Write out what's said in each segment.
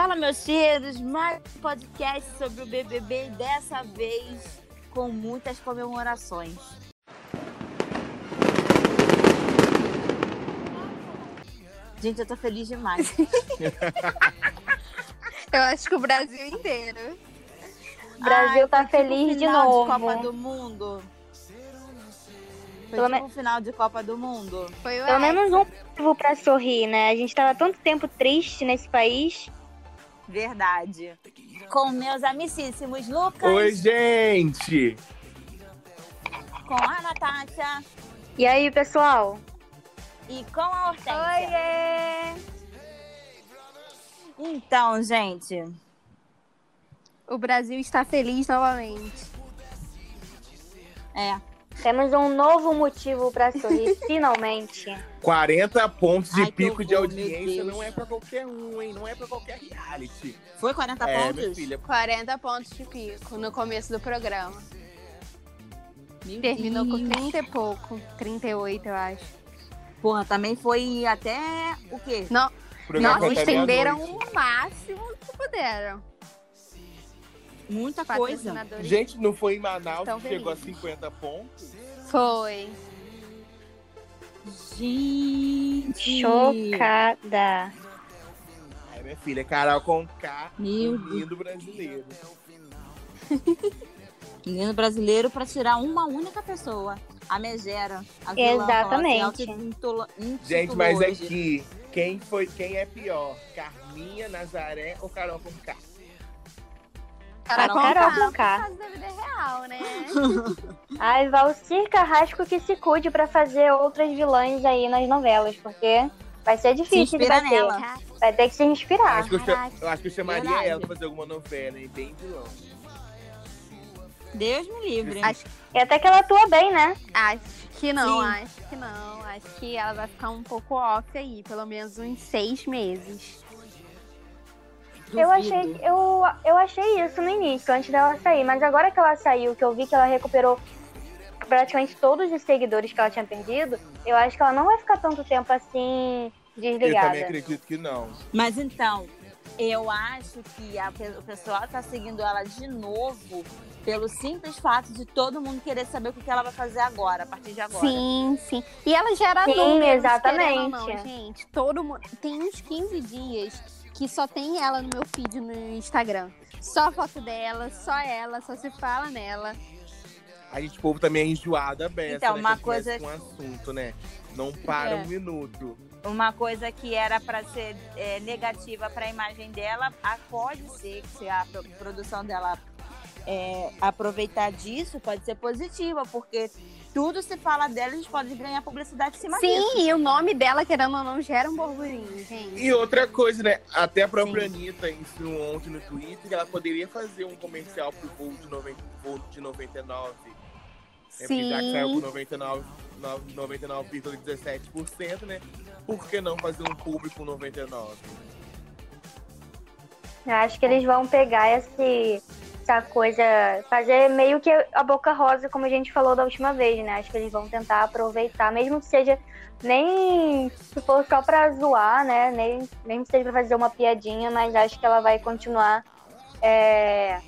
Fala, meus cheiros, mais um podcast sobre o BBB dessa vez com muitas comemorações. Gente, eu tô feliz demais. Eu acho que o Brasil inteiro. O Brasil Ai, tá foi tipo feliz de novo. Copa do Mundo. Foi Pelo tipo o final de Copa do Mundo. Foi o Pelo menos um motivo pra sorrir, né? A gente tava tanto tempo triste nesse país. Verdade. Com meus amicíssimos Lucas, Oi, gente! com a Natácia E aí, pessoal? e com a Hortência. Oiê! Então, gente, O Brasil está feliz novamente. é. Temos um novo motivo pra sorrir, finalmente. 40 pontos de Ai, pico de horror, meu audiência não é pra qualquer um, hein? Não é pra qualquer reality. Foi 40 é, pontos? filha. 40 pontos de pico no começo do programa. Meu Terminou com Deus. 30 e pouco. 38, eu acho. Porra, também foi até o quê? Não, O programa Nossa, foi até estenderam o máximo que puderam. Muita coisa. Gente, não foi em Manaus que chegou a feliz. 50 pontos? Foi. Gente. Chocada. Ai, minha filha, Carol com K, Meu lindo brasileiro. Menino brasileiro pra tirar uma única pessoa. A Megera. A Exatamente. Gente, mas hoje. aqui, quem, foi, quem é pior? Carminha, Nazaré ou Carol com K? Carol Carol Conká, real, né? Ai, Valcir Carrasco que se cuide pra fazer outras vilãs aí nas novelas, porque vai ser Se difícil de inspira bater. nela. Vai ter que se inspirar. Acho que, eu, eu acho que eu chamaria Verdade. ela pra fazer alguma novela, hein? Bem vilão. Deus me livre. Acho, E até que ela atua bem, né? acho que não, Sim. acho que não. Acho que ela vai ficar um pouco off aí, pelo menos uns seis meses. Eu achei, eu, eu achei isso no início, antes dela sair. Mas agora que ela saiu, que eu vi que ela recuperou praticamente todos os seguidores que ela tinha perdido, eu acho que ela não vai ficar tanto tempo assim Eu desligada. também acredito que não. Mas então, eu acho que a o pessoal tá seguindo ela de novo pelo simples fato de todo mundo querer saber o que ela vai fazer agora, a partir de agora. Sim, sim. E ela gera Sim, números, exatamente. não, gente. Todo mundo. Tem uns 15 dias que só tem ela no meu feed no Instagram. Só foto dela, só ela, só se fala nela. A gente, o povo também é enjoado a beça, Então, né? uma coisa- com um assunto, né? Não para É. um minuto. Uma coisa que era para ser é, negativa para a imagem dela, a- pode ser que se a pro- produção dela é, aproveitar disso, pode ser positiva, porque tudo se fala dela, eles podem ganhar publicidade em cima disso. Sim, e o nome dela, querendo ou não, gera um burburinho, gente. E outra coisa, né? Até a própria Anitta insinuou ontem no Twitter que ela poderia fazer um comercial pro voo de, 90, voo de 99. É, porque já que saiu Sim. por 99, no- 99,17%, né? Por que não fazer um público 99? Eu acho que eles vão pegar esse, essa coisa, fazer meio que a boca rosa, como a gente falou da última vez, né? Acho que eles vão tentar aproveitar, mesmo que seja nem se for só pra zoar, né? Nem, nem que seja pra fazer uma piadinha, mas acho que ela vai continuar é,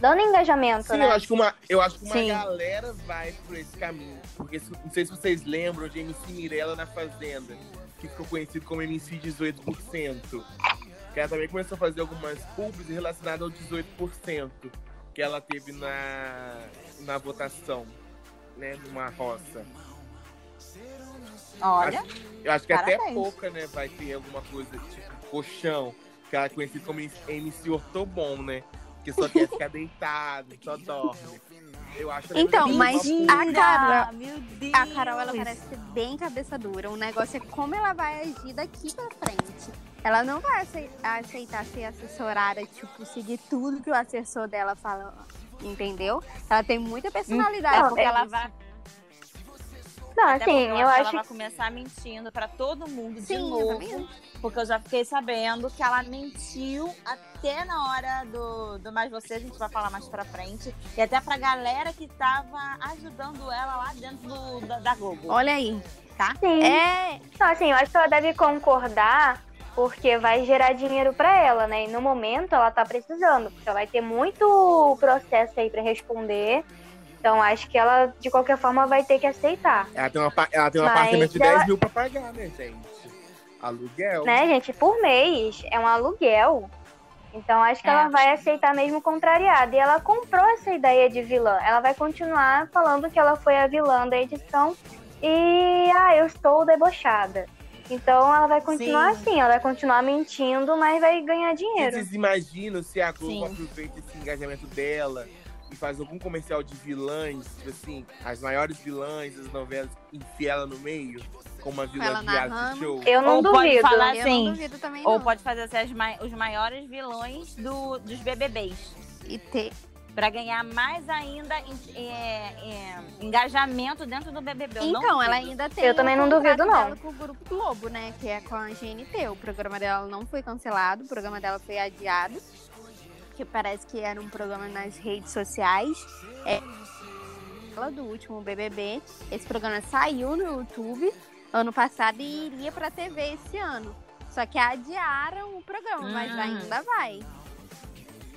dando engajamento, Sim, né? eu acho que uma, eu acho que uma Sim. galera vai por esse caminho. Porque não sei se vocês lembram de MC Mirella na Fazenda, que ficou conhecido como MC 18%. Que ela também começou a fazer algumas pubs relacionadas ao 18% que ela teve na, na votação, né? Numa roça. Olha, Eu acho que até Parabéns. pouca, né? Vai ter alguma coisa tipo colchão, que ela é conhecida como MC Ortobon, né? Que só quer ficar deitado, só dorme. Eu acho Então, mas a. Carol- meu Deus. A Carol, ela parece ser bem cabeça dura. O negócio é como ela vai agir daqui pra frente. Ela não vai acei- aceitar ser assessorada, tipo, seguir tudo que o assessor dela fala, entendeu? Ela tem muita personalidade. É Não, porque é- ela vai. Não, até assim, eu que acho ela vai começar mentindo pra todo mundo de Sim, novo. exatamente. Porque eu já fiquei sabendo que ela mentiu até na hora do, do Mais Você, a gente vai falar mais pra frente. E até pra galera que tava ajudando ela lá dentro do, da, da Globo. Olha aí. Tá? Sim. É, Então, assim, eu acho que ela deve concordar porque vai gerar dinheiro para ela, né? E no momento ela tá precisando, porque ela vai ter muito processo aí para responder. Então acho que ela, de qualquer forma, vai ter que aceitar. Ela tem, uma, ela tem um Mas apartamento de ela- 10 mil pra pagar, né, gente? Aluguel. Né, gente? Por mês. É um aluguel. Então acho que É. ela vai aceitar mesmo contrariada. E ela comprou essa ideia de vilã. Ela vai continuar falando que ela foi a vilã da edição. E, ah, eu estou debochada. Então ela vai continuar Sim. assim, ela vai continuar mentindo, mas vai ganhar dinheiro. Vocês imaginam se a Globo Sim. aproveita esse engajamento dela e faz algum comercial de vilãs, tipo assim, as maiores vilãs das novelas, enfia ela no meio, como uma vilã de reality show? Eu não Ou pode duvido. falar- Eu Assim, não duvido também, Ou não. pode fazer assim, as mai- os maiores vilões do, dos BBBs. E ter... Pra ganhar mais ainda é, é, engajamento dentro do BBB. Eu Então, ela ainda tem Eu também não duvido, não. dela com o Grupo Globo, né? Que é com a GNT. O programa dela não foi cancelado, o programa dela foi adiado. Que parece que era um programa nas redes sociais. É ela do último BBB. Esse programa saiu no YouTube ano passado e iria pra TV esse ano. Só que adiaram o programa, mas Hum. ainda vai.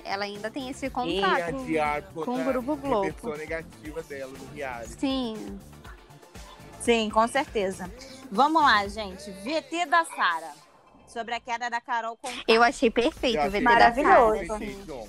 Ela ainda tem esse contrato. adiar com o Grupo Globo. negativa dela no reality. Sim. Sim, com certeza. Vamos lá, gente. VT da Sara. Sobre a queda da Carol com Eu achei perfeito Eu o achei maravilhoso. Ontem.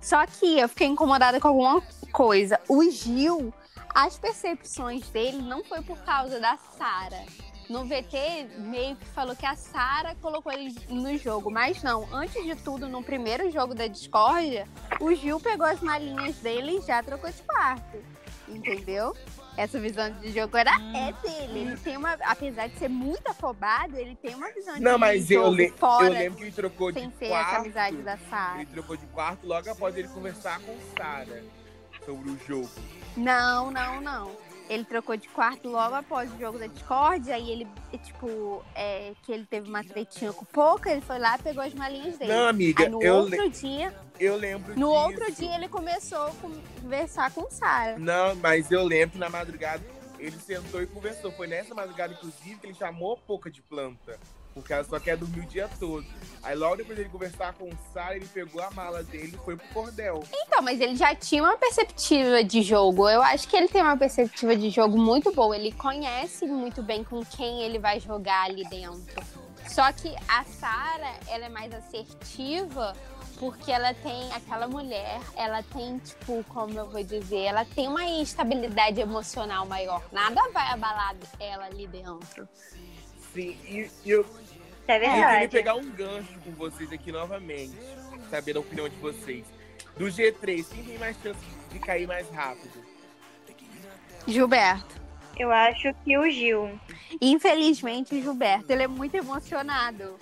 Só que eu fiquei incomodada com alguma coisa. O Gil, as percepções dele não foi por causa da Sara. No VT, meio que falou que a Sara colocou ele no jogo. Mas não, antes de tudo, no primeiro jogo da discórdia, o Gil pegou as malinhas dele e já trocou de quarto. Entendeu? Essa visão de jogo era é dele. Ele tem uma. Apesar de ser muito afobado, ele tem uma visão de Não, mas eu, jogo le- fora, eu lembro que ele trocou de sem ser quarto. essa amizade da Sara. Ele trocou de quarto logo após ele conversar com Sara sobre o jogo. Não, não, não. Ele trocou de quarto logo após o jogo da Discord, aí ele, tipo, é, que ele teve uma tretinha com o Poca, ele foi lá e pegou as malinhas dele. Não, amiga, aí no eu, le- outro dia, eu lembro no disso. outro dia ele começou a conversar com Sara. Não, mas eu lembro na madrugada ele sentou e conversou. Foi nessa madrugada, inclusive, que ele chamou a Poca de planta. Porque ela só quer dormir o dia todo. Aí logo depois dele conversar com o Sara, ele pegou a mala dele e foi pro cordel. Então, mas ele já tinha uma perspectiva de jogo. Eu acho que ele tem uma perspectiva de jogo muito boa. Ele conhece muito bem com quem ele vai jogar ali dentro. Só que a Sara, ela é mais assertiva porque ela tem aquela mulher, ela tem, tipo, como eu vou dizer, ela tem uma estabilidade emocional maior. Nada vai abalar ela ali dentro. Sim, e, e eu, é eu queria verdade. pegar um gancho com vocês aqui novamente. Saber a opinião de vocês. Do G3, quem tem mais chance de cair mais rápido? Gilberto. Eu acho que o Gil. Infelizmente, o Gilberto, ele é muito emocionado.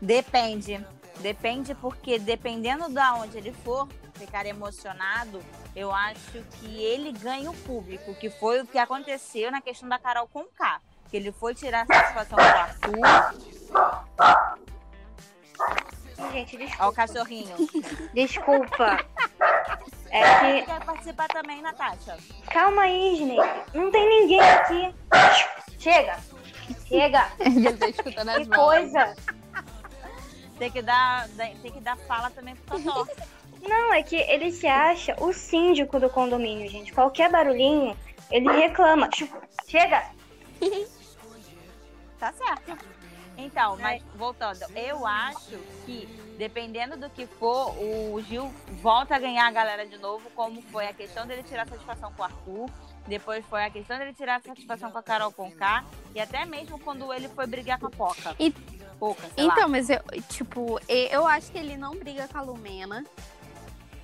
Depende. Depende porque dependendo da onde ele for ficar emocionado, eu acho que ele ganha o público, que foi o que aconteceu na questão da Carol com K. Que ele foi tirar a satisfação do Arthur. Gente, Ó o desculpa. cachorrinho. Desculpa. É que. Quer participar também, Natasha? Calma aí, Snake. Não tem ninguém aqui. Chega. Chega. ele tá escutando as Que coisa. Tem que dar, tem que dar fala também pro Totó. Não, é que ele se acha o síndico do condomínio, gente. Qualquer barulhinho, ele reclama. Chega. Tá certo. Então, mas voltando, eu acho que dependendo do que for, o Gil volta a ganhar a galera de novo, como foi a questão dele tirar satisfação com o Arthur, depois foi a questão dele tirar satisfação com a Carol Conká, e até mesmo quando ele foi brigar com a Poca. E- Poca, sei lá. Então, mas eu, tipo, eu acho que ele não briga com a Lumena.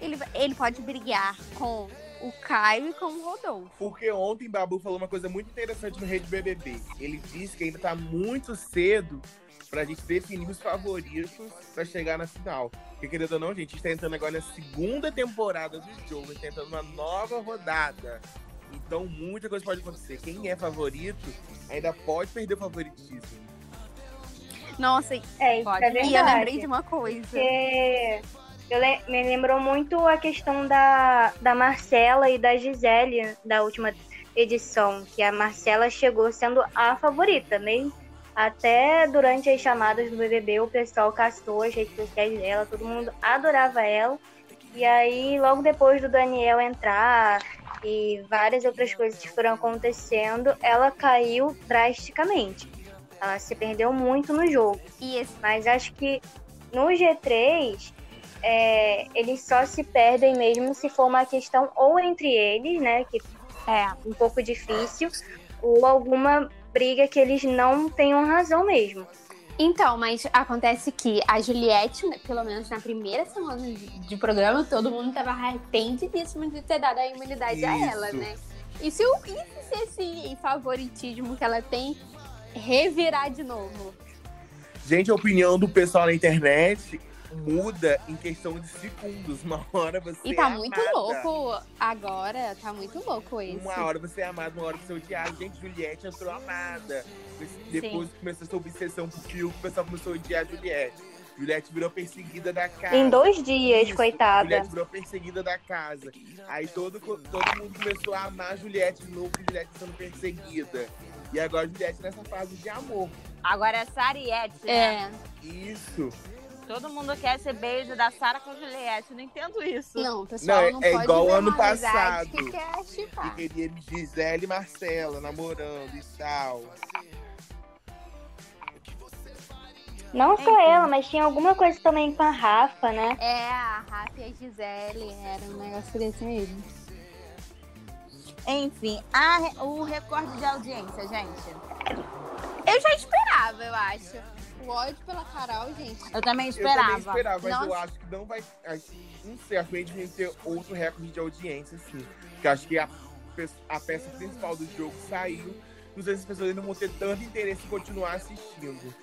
Ele, ele pode brigar com o Caio e com o Rodolfo. Porque ontem Babu falou uma coisa muito interessante no Rede BBB. Ele disse que ainda tá muito cedo pra gente definir os favoritos pra chegar na final. Porque, querendo ou não, gente, a gente tá entrando agora na segunda temporada do jogo, a gente tá entrando numa nova rodada. Então, muita coisa pode acontecer. Quem é favorito ainda pode perder o favoritismo. Nossa, É, isso Pode. é e eu verdade. lembrei de uma coisa. Porque eu le- me lembrou muito a questão da, da Marcela e da Gisele da última edição, que a Marcela chegou sendo a favorita, mesmo Até durante as chamadas do BBB, o pessoal castou as redes sociais dela, todo mundo adorava ela. E aí, logo depois do Daniel entrar e várias outras coisas que foram acontecendo, ela caiu drasticamente. Ela se perdeu muito no jogo. Esse Mas acho que no G3, é, eles só se perdem mesmo se for uma questão ou entre eles, né? Que É. um pouco difícil, ou alguma briga que eles não tenham razão mesmo. Então, mas acontece que a Juliette, né, pelo menos na primeira semana de, de programa, todo mundo tava arrependidíssimo de ter dado a imunidade a ela, Isso. né? E se, o, e se esse favoritismo que ela tem revirar de novo? Gente, a opinião do pessoal na internet muda em questão de segundos. Uma hora você E tá é muito amada. louco agora, tá muito louco esse. Uma hora você é amado, uma hora você é odiado. Gente, Juliette entrou amada. Depois que começou essa obsessão pro Fiuk, o pessoal começou a odiar a Juliette. Juliette virou perseguida da casa. Em dois dias, Isso, coitada. Juliette virou perseguida da casa. Aí todo, todo mundo começou a amar a Juliette de novo, porque Juliette sendo perseguida. E agora a Juliette nessa fase de amor. Agora é Sariette, né? É, Isso. Todo mundo quer esse beijo da Sara com a Juliette. Não entendo isso. não, pessoal Não, não, é pode igual ver ano uma amizade passado. Que quer Que chipar. queria Gisele e Marcela namorando e tal. Não só ela, mas tinha alguma coisa também com a Rafa, né? É, a Rafa e a Gisele, era um negócio desse mesmo. Enfim, a o recorde de audiência, gente. Eu já esperava, eu acho. O ódio pela Carol, gente. Eu também Eu esperava. também esperava, mas Nossa. eu acho que não vai. Não sei, acho que a gente vai ter outro recorde de audiência, assim. Porque acho que a, a peça principal do jogo saiu. Não sei se as pessoas ainda vão ter tanto interesse em continuar assistindo.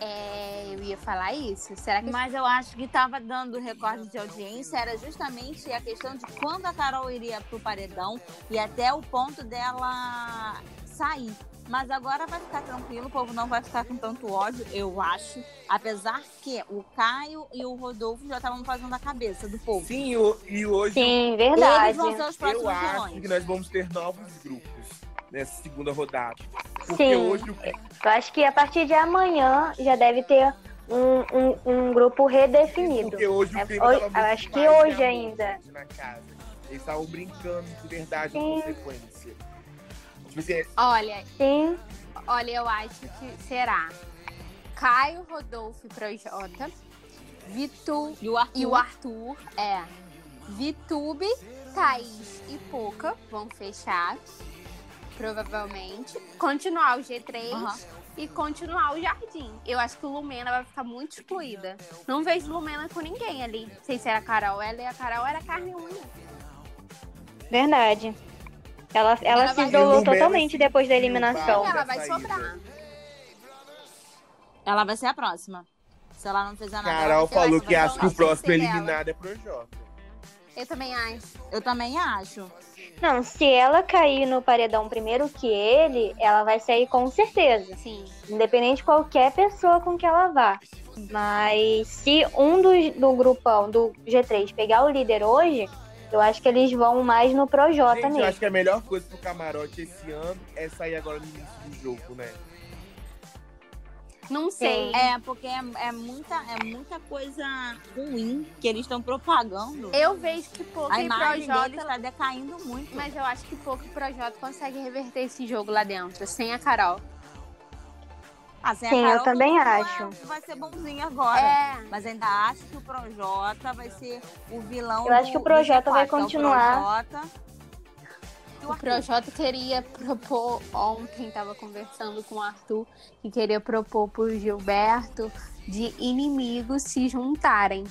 É, eu ia falar isso. Será que Mas eu acho que tava dando recorde de audiência era justamente a questão de quando a Carol iria pro paredão e até o ponto dela sair. Mas agora vai ficar tranquilo, o povo não vai ficar com tanto ódio, eu acho. Apesar que o Caio e o Rodolfo já estavam fazendo a cabeça do povo. Sim, e hoje Sim, Eles verdade. vão ser os próximos eu acho vilões. que nós vamos ter novos grupos nessa segunda rodada. Porque Sim. hoje o Eu acho que a partir de amanhã já deve ter um, um, um grupo redefinido. Porque hoje É, o clima hoje- tava muito acho que hoje amor ainda. Na casa. Eles estavam brincando de verdade Sim. com consequência. Tipo assim, Olha, Sim, olha, eu acho que será Caio, Rodolfo e Projota, Vitu E o Arthur, e o Arthur, é. Vitube, Thaís e Poca vão fechar, provavelmente. Continuar o G3 Aham. e continuar o Jardim. Eu acho que o Lumena vai ficar muito excluída. Não vejo Lumena com ninguém ali. Não sei se era a Carol. Ela e a Carol era carne unha. verdade. Ela, ela, Ela se isolou totalmente se depois da eliminação. Ela vai sobrar. ela vai ser a próxima. Se ela não fizer nada. ela Carol falou que acha que o próximo eliminado é Projota. Eu também acho. Eu também acho. Não, se ela cair no paredão primeiro que ele, ela vai sair com certeza. Sim. Independente de qualquer pessoa com que ela vá. Mas se um dos, do grupão, do G3, pegar o líder hoje, eu acho que eles vão mais no Projota Gente, eu mesmo. acho que a melhor coisa pro camarote esse ano é sair agora no início do jogo, né? Não sei. É, porque é, é muita, é muita coisa ruim que eles estão propagando. Eu vejo que Poca A e Projota está decaindo muito. Mas eu acho que pouco o Projota consegue reverter esse jogo lá dentro, sem a Carol. Assim, a Sim, eu Carol também todo mundo acho. Vai, vai ser bonzinho agora. É. Mas ainda acho que o Projota vai ser o vilão Eu acho do- que o Projota G4, vai continuar. Projota e O. Projota queria propor, ontem tava conversando com o Arthur, que queria propor pro Gilberto de inimigos se juntarem.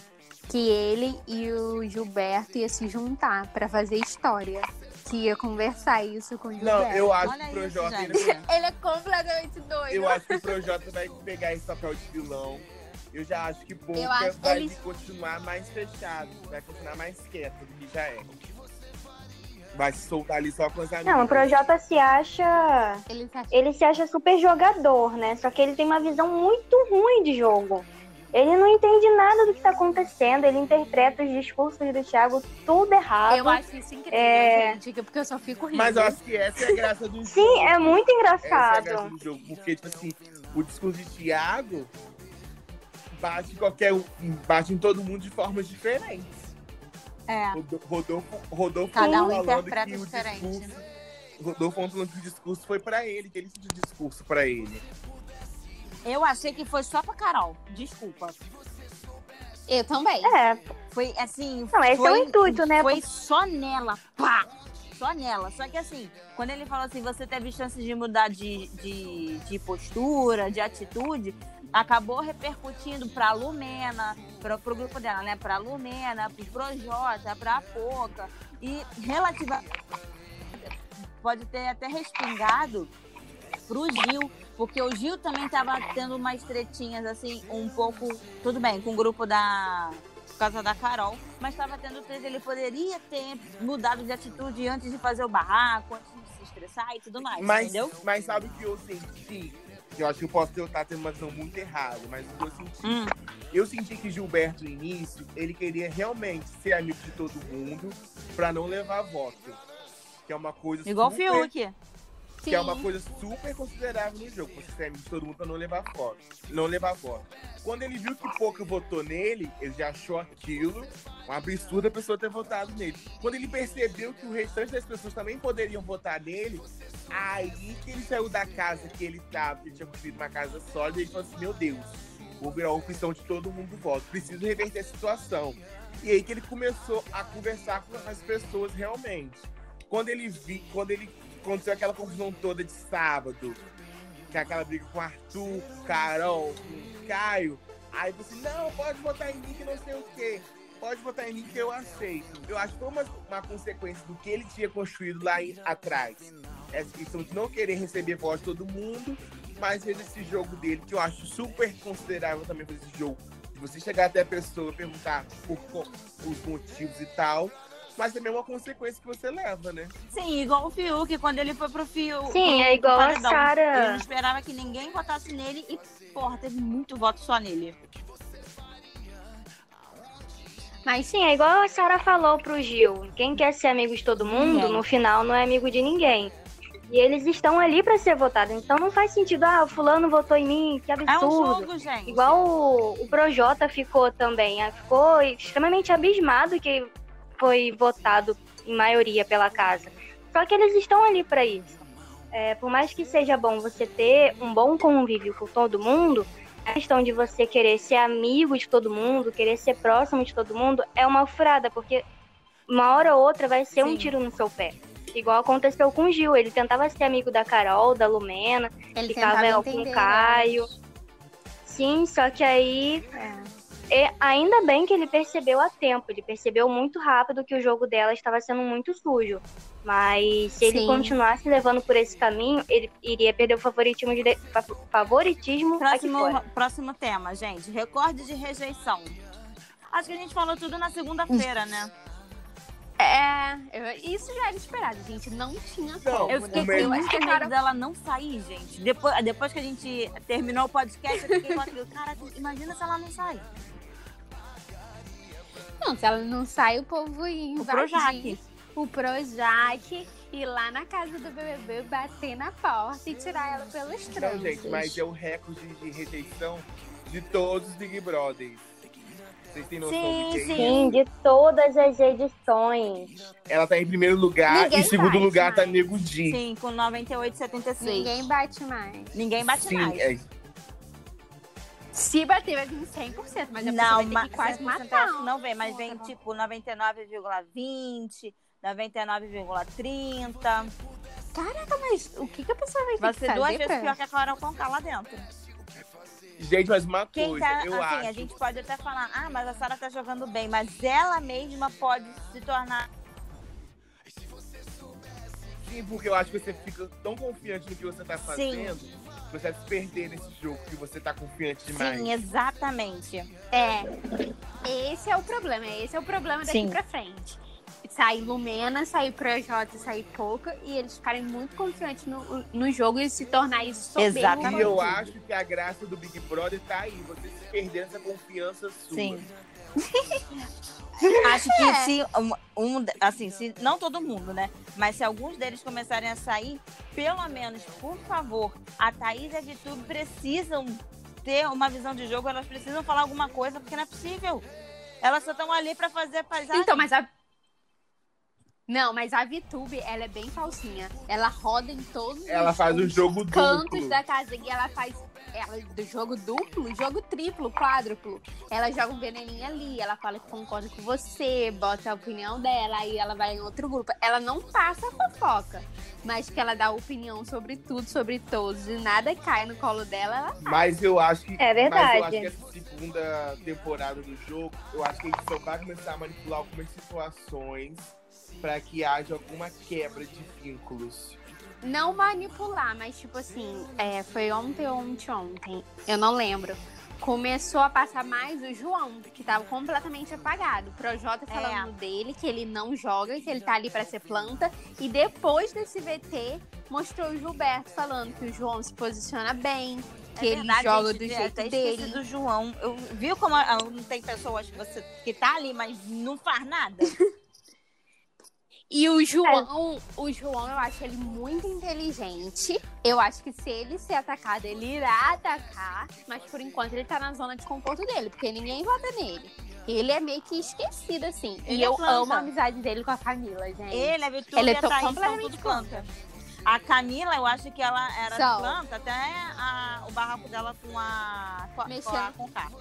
Que ele e o Gilberto ia se juntar pra fazer história. Que ia conversar isso com o Gilberto. Não, eu acho Olha que o Projota ainda. Ele é completamente doido. Eu acho que o Projota vai pegar esse papel de vilão. Eu já acho que Boca acho vai eles- continuar mais fechado, vai continuar mais quieto do que já é. Vai se soltar ali só com as amigas. Não, o Projota se acha. Ele tá Ele se acha super jogador, né? Só que ele tem uma visão muito ruim de jogo. Ele não entende nada do que tá acontecendo, ele interpreta os discursos do Thiago tudo errado. Eu acho isso incrível, É. gente, porque eu só fico rindo. Mas eu acho que essa é a graça do jogo. Sim, é muito Essa é a engraçado. graça do jogo. Porque, tipo assim, o discurso de Thiago bate em qualquer um, bate em todo mundo de formas diferentes. É. Rodo- Rodolfo, Rodolfo Cada um falando interpreta que o diferente. discurso- Rodolfo falando que o discurso foi pra ele, que ele sentiu o discurso pra ele. Eu achei que foi só pra Carol. Desculpa. Eu também. É, Foi assim. Não, esse foi, é o intuito, né? Foi só nela. Pá! Só nela. Só que assim, quando ele falou assim, você teve chance de mudar de, de, de postura, de atitude, acabou repercutindo pra Lumena, pra, pro grupo dela, né? Pra Lumena, pro Projota, pra Poca. E relativa. Pode ter até respingado pro Gil, porque o Gil também tava tendo umas tretinhas assim, um pouco. Tudo bem, com o grupo da. Por causa da Carol, mas estava tendo treta. Ele poderia ter mudado de atitude antes de fazer o barraco, antes de se estressar e tudo mais, Mas, entendeu? mas sabe o que eu senti? Eu acho que eu posso estar tendo uma visão muito errada, mas o que eu senti Hum, Eu senti que Gilberto, no início, ele queria realmente ser amigo de todo mundo pra não levar voto. Que é uma coisa igual o super, Fiuk. Que é uma coisa super considerável no jogo. Você ser amigo de todo mundo pra não levar voto. Não levar voto. Quando ele viu que pouca votou nele, ele já achou aquilo um absurdo a pessoa ter votado nele. Quando ele percebeu que o restante das pessoas também poderiam votar nele, aí que ele saiu da casa que ele tava, que ele tinha construído uma casa sólida, e ele falou assim, meu Deus, vou virar a opção de todo mundo voto. Preciso reverter a situação. E aí que ele começou a conversar com as pessoas realmente. Quando ele vi, quando ele aconteceu aquela confusão toda de sábado, que é aquela briga com Arthur, Carol, com Caio, aí você, não, pode votar em mim que não sei o quê. Pode votar em mim que eu aceito. Eu acho que foi uma, uma consequência do que ele tinha construído lá em- atrás. Essa questão de não querer receber voz de todo mundo, mas fez esse jogo dele, que eu acho super considerável também fazer esse jogo. De você chegar até a pessoa, perguntar por, co- os motivos e tal, mas também é uma consequência que você leva, né? Sim, igual o Fiuk, quando ele foi pro Fiuk. Sim, é igual a paredão. Ele não Sara. esperava que ninguém votasse nele e, porra, teve muito voto só nele. Mas Sim, é igual a Sara falou pro Gil. Quem quer ser amigo de todo mundo, Ninguém. no final não é amigo de ninguém. E eles estão ali pra ser votados. Então não faz sentido, ah, o fulano votou em mim, que É um absurdo. jogo, gente. Igual o, o Projota ficou também. ah, Ficou extremamente abismado que foi votado em maioria pela casa. Só que eles estão ali pra isso. É, por mais que seja bom você ter um bom convívio com todo mundo, a questão de você querer ser amigo de todo mundo, querer ser próximo de todo mundo, é uma furada, porque uma hora ou outra vai ser um Sim. tiro no seu pé. Igual aconteceu com o Gil. Ele tentava ser amigo da Carol, da Lumena, ele ficava com o. Caio. Sim, só que aí. E ainda bem que ele percebeu a tempo, ele percebeu muito rápido que o jogo dela estava sendo muito sujo. Mas se ele Sim. continuasse levando por esse caminho, ele iria perder o favoritismo, de, fa- favoritismo Próximo, próximo tema, gente. Recorde de rejeição. Acho que a gente falou tudo na segunda-feira, né? É, eu- isso já era esperado, gente. Não tinha como. Eu fiquei O com melhor- muito medo cara- dela não sair, gente. Depois, depois que a gente terminou o podcast, eu fiquei com aquilo. Cara, imagina se ela não sai. Não, se ela não sai, o povo ia O Projac. o Projac ir lá na casa do BBB, bater na porta e tirar ela pelos Não, troncos. gente, mas é o recorde de rejeição de todos os Big Brothers. Vocês têm noção Sim, que é sim. de todas as edições. Ela tá em primeiro lugar Ninguém e em segundo lugar tá mais. Nego Di. Sim, com 98,76. Ninguém bate mais. Ninguém bate Sim, mais. é, Se bater, vai vir 100%, mas a pessoa Não, vai ter que quase 100% matar. não vem, mas vem tipo 99,20, 99,30. Caraca, mas o que, que a pessoa vai ter Vai que ser fazer duas vezes pra... pior que a Carol Conká lá dentro. Gente, mas uma Quem coisa, tá, eu assim, acho. a gente pode até falar, ah, mas a Sara tá jogando bem, mas ela mesma pode se tornar. Sim, porque eu acho que você fica tão confiante no que você tá fazendo, que você vai se perder nesse jogo que você tá confiante demais. Sim, exatamente. É, esse é o problema, esse é o problema daqui Sim. pra frente. sair Lumena, sair Projota, sair Pouca, e eles ficarem muito confiantes no, no jogo e se tornar isso soberbo. Exatamente. E eu acho que a graça do Big Brother tá aí. Você se perder essa confiança sua. Sim. Acho que É. se um, assim, se não todo mundo, né? Mas se alguns deles começarem a sair, pelo menos, por favor, a Thaís e a Vitube precisam ter uma visão de jogo, elas precisam falar alguma coisa, porque não é possível. Elas só estão ali pra fazer a paisagem. Então, mas a. Não, mas a VTube, ela é bem falsinha. Ela roda em todos Ela os, faz o jogo cantos duplo. da casa e ela faz ela, do jogo duplo, jogo triplo, quádruplo. Ela joga um veneninho ali, ela fala que concorda com você, bota a opinião dela, aí ela vai em outro grupo. Ela não passa fofoca, mas que ela dá opinião sobre tudo, sobre todos, e nada cai no colo dela, ela Mas eu acho que. É verdade. Mas eu acho que essa segunda temporada do jogo, eu acho que a gente só vai começar a manipular algumas situações para que haja alguma quebra de vínculos. Não manipular, mas tipo assim, é, foi ontem ou ontem, ontem, eu não lembro. Começou a passar mais o João, que tava completamente apagado. O Projota falando dele, que ele não joga, que ele tá ali pra ser planta. E depois desse VT, mostrou o Gilberto falando que o João se posiciona bem, que É ele verdade, joga gente, do jeito até dele. do João. Eu viu como não tem pessoas que você que tá ali, mas não faz nada. E o João, o João, eu acho ele muito inteligente. Eu acho que se ele ser atacado, ele irá atacar. Mas por enquanto ele tá na zona de conforto dele, porque ninguém vota nele. Ele é meio que esquecido, assim. Ele e é eu planta. amo a amizade dele com a Camila, gente. Ele, a Vitube Ele e é a tão Thaís são completamente tudo planta. A Camila, eu acho que ela era São. planta até a- o barraco dela com a com a, com a. Conká.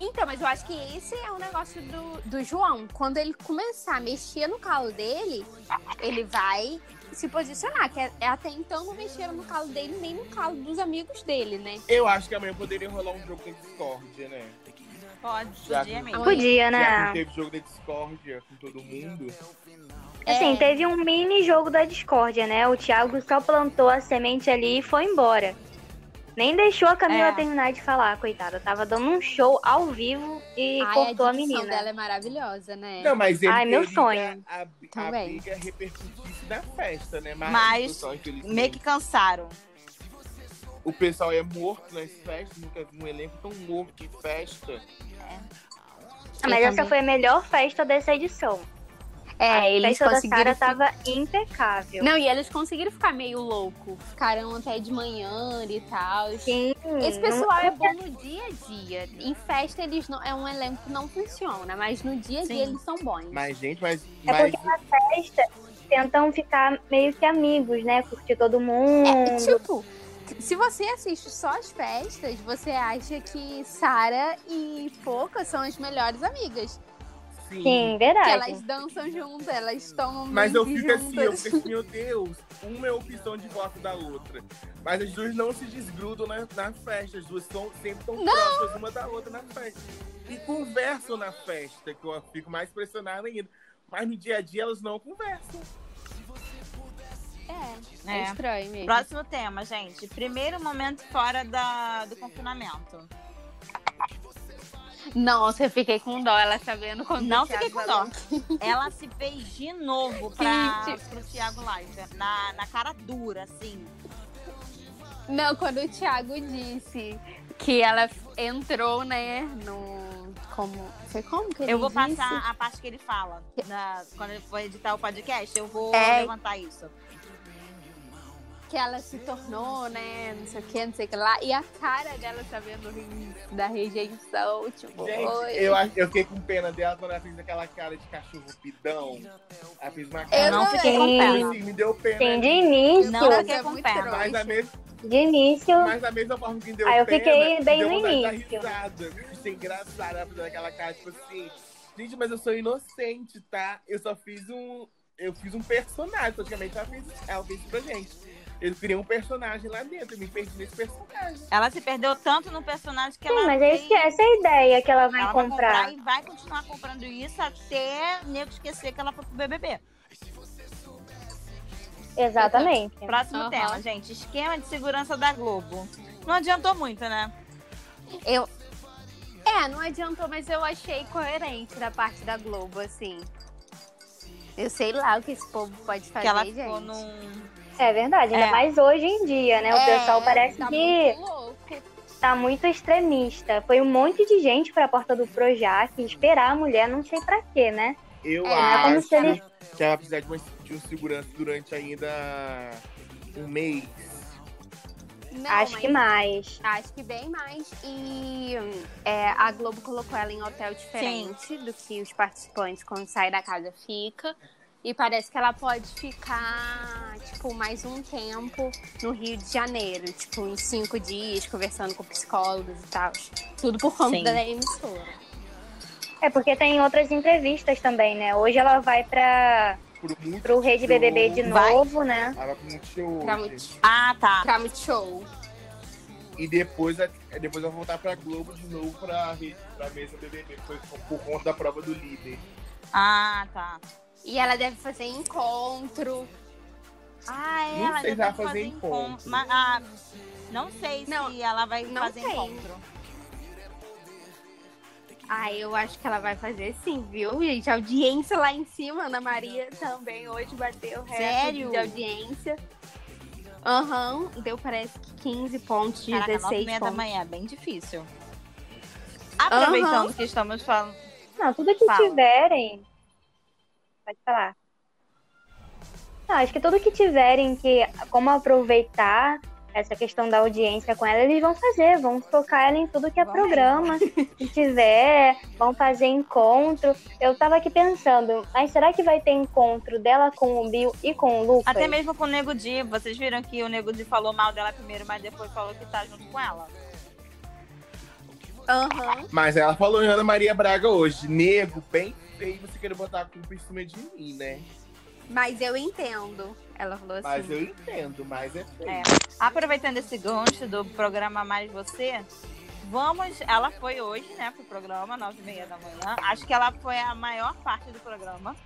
Então, mas eu acho que esse é o negócio do, do João. Quando ele começar a mexer no calo dele, ele vai se posicionar. Que é- até então não mexeram no calo dele nem no calo dos amigos dele, né? Eu acho que amanhã poderia rolar um jogo da Discord, né? Pode, Já podia mesmo. Podia, Já que né? teve jogo da Discord com todo mundo. Assim, É. teve um mini jogo da discórdia, né? O Thiago só plantou a semente ali e foi embora. Nem deixou a Camila É. terminar de falar, coitada. Tava dando um show ao vivo e Ai, cortou a, a menina. dela é maravilhosa, né? Não, mas ele Ai, meu sonho. A, a Também. briga repercutisse na festa, né? Mas, Mas Meio que cansaram. o pessoal é morto nas festas. Nunca vi um elenco tão morto de festa. Ah, mas essa foi a melhor festa dessa edição. É, a eles conseguiram. Sara tava impecável. Não, e eles conseguiram ficar meio louco. Ficaram até de manhã e tal. Sim, Esse não- pessoal é bom no dia a dia. Em festa, eles não. É um elenco que não funciona, mas no dia a dia Sim. eles são bons. Mas, gente, mas. É mas porque na festa tentam ficar meio que amigos, né? Curtir todo mundo. É, tipo, se você assiste só as festas, você acha que Sara e Foca são as melhores amigas. Sim. Sim, Que verdade. elas dançam juntas, elas tomam Mas eu fico assim, eu juntas. fico assim, meu Deus, uma é opção de voto da outra. Mas as duas não se desgrudam na, na festa, as duas são, sempre estão próximas uma da outra na festa. E conversam na festa, que eu fico mais impressionado ainda. Mas no dia a dia elas não conversam. É, é É. estranho mesmo. Próximo tema, gente. Primeiro momento fora da, do confinamento. Nossa, eu fiquei com dó ela sabendo quando Não fiquei com dó. Ela se fez de novo pra, Gente. pro Thiago Leifert. Na, na cara dura, assim. Não, quando o Thiago disse que ela entrou, né, no... Como... Foi como que ele Eu vou disse? passar a parte que ele fala. na- quando ele for editar o podcast, eu vou É. levantar isso. Que ela se tornou, né, não sei o que, não sei o que lá. E a cara dela sabendo rir da rejeição, tipo, Gente, oi. eu, eu fiquei com pena dela quando ela fez aquela cara de cachorro pidão. Ela fez uma Eu cara. não também. fiquei com pena. Assim, me deu pena. Sim, de início. Não, eu fiquei é com pena. Mas a, mes- De início. mas da mesma forma que me deu Ah, eu pena, fiquei bem no início. risada. Engraçado ela fazendo aquela cara, tipo assim... Gente, mas eu sou inocente, tá? Eu só fiz um... Eu fiz um personagem, praticamente. Ela fez, ela fez isso pra gente. Eu criei um personagem lá dentro, eu me perdi nesse personagem. Ela se perdeu tanto no personagem que Sim, ela. mas é isso que, fez- essa é a ideia que ela vai ela vai comprar. comprar e vai continuar comprando isso até nego esquecer que ela foi pro BBB. Exatamente. Próximo Aham. tema, gente. Esquema de segurança da Globo. Não adiantou muito, né? Eu... É, não adiantou, mas eu achei coerente da parte da Globo, assim. Eu sei lá o que esse povo pode fazer, que ela gente. ficou num. É verdade, ainda É. mais hoje em dia, né? O É, pessoal parece tá que muito tá muito extremista. Foi um monte de gente pra porta do Projac esperar a mulher, não sei pra quê, né? Eu É, como acho se ele- que ela precisa de, uma- de um segurança durante ainda um mês. Não, Acho mas que mais. Acho que bem mais. E é, a Globo colocou ela em hotel diferente do que os participantes quando saem da casa fica. E parece que ela pode ficar, tipo, mais um tempo no Rio de Janeiro. Tipo, uns cinco dias, conversando com psicólogos e tal. Tudo por conta Sim. da emissora. É porque tem outras entrevistas também, né? Hoje ela vai pra, muito pro Rede BBB de Vai? novo, né? Ela vai pro Multishow Pra muito, Ah, tá. pra muito show. E depois, a- depois vai voltar pra Globo de novo pra, pra mesa BBB. Foi por conta da prova do líder. Ah, tá. E ela deve fazer encontro. Ah, é, Não ela sei deve vai fazer fazer encontro. encontro. Mas, ah, não sei Não, se ela vai não fazer tem. encontro. Ah, eu acho que ela vai fazer sim, viu, gente? A audiência lá em cima, Ana Maria também hoje bateu recorde de audiência. Aham, deu parece que 15 pontos, Caraca, 9 16 e meia da pontos. manhã, é bem difícil. Aproveitando Aham. que estamos falando. Não, tudo que Fala. tiverem. Pode falar. Não, acho que tudo que tiverem que como aproveitar essa questão da audiência com ela, eles vão fazer, vão tocar ela em tudo que é Vão programa. Se tiver, vão fazer encontro. Eu tava aqui pensando, mas será que vai ter encontro dela com o Bill e com o Lucas? Até mesmo com o Nego Di. Vocês viram que o Nego Di falou mal dela primeiro, mas depois falou que tá junto com ela. Aham. Mas ela falou em Ana Maria Braga hoje. Nego, bem feio você querer botar a culpa em cima de mim, né? Mas eu entendo. Ela falou assim. Mas eu entendo, mas é feio. É. Aproveitando esse gancho do programa Mais Você, vamos. Ela foi hoje, né, pro programa, nove e meia da manhã. Acho que ela foi a maior parte do programa.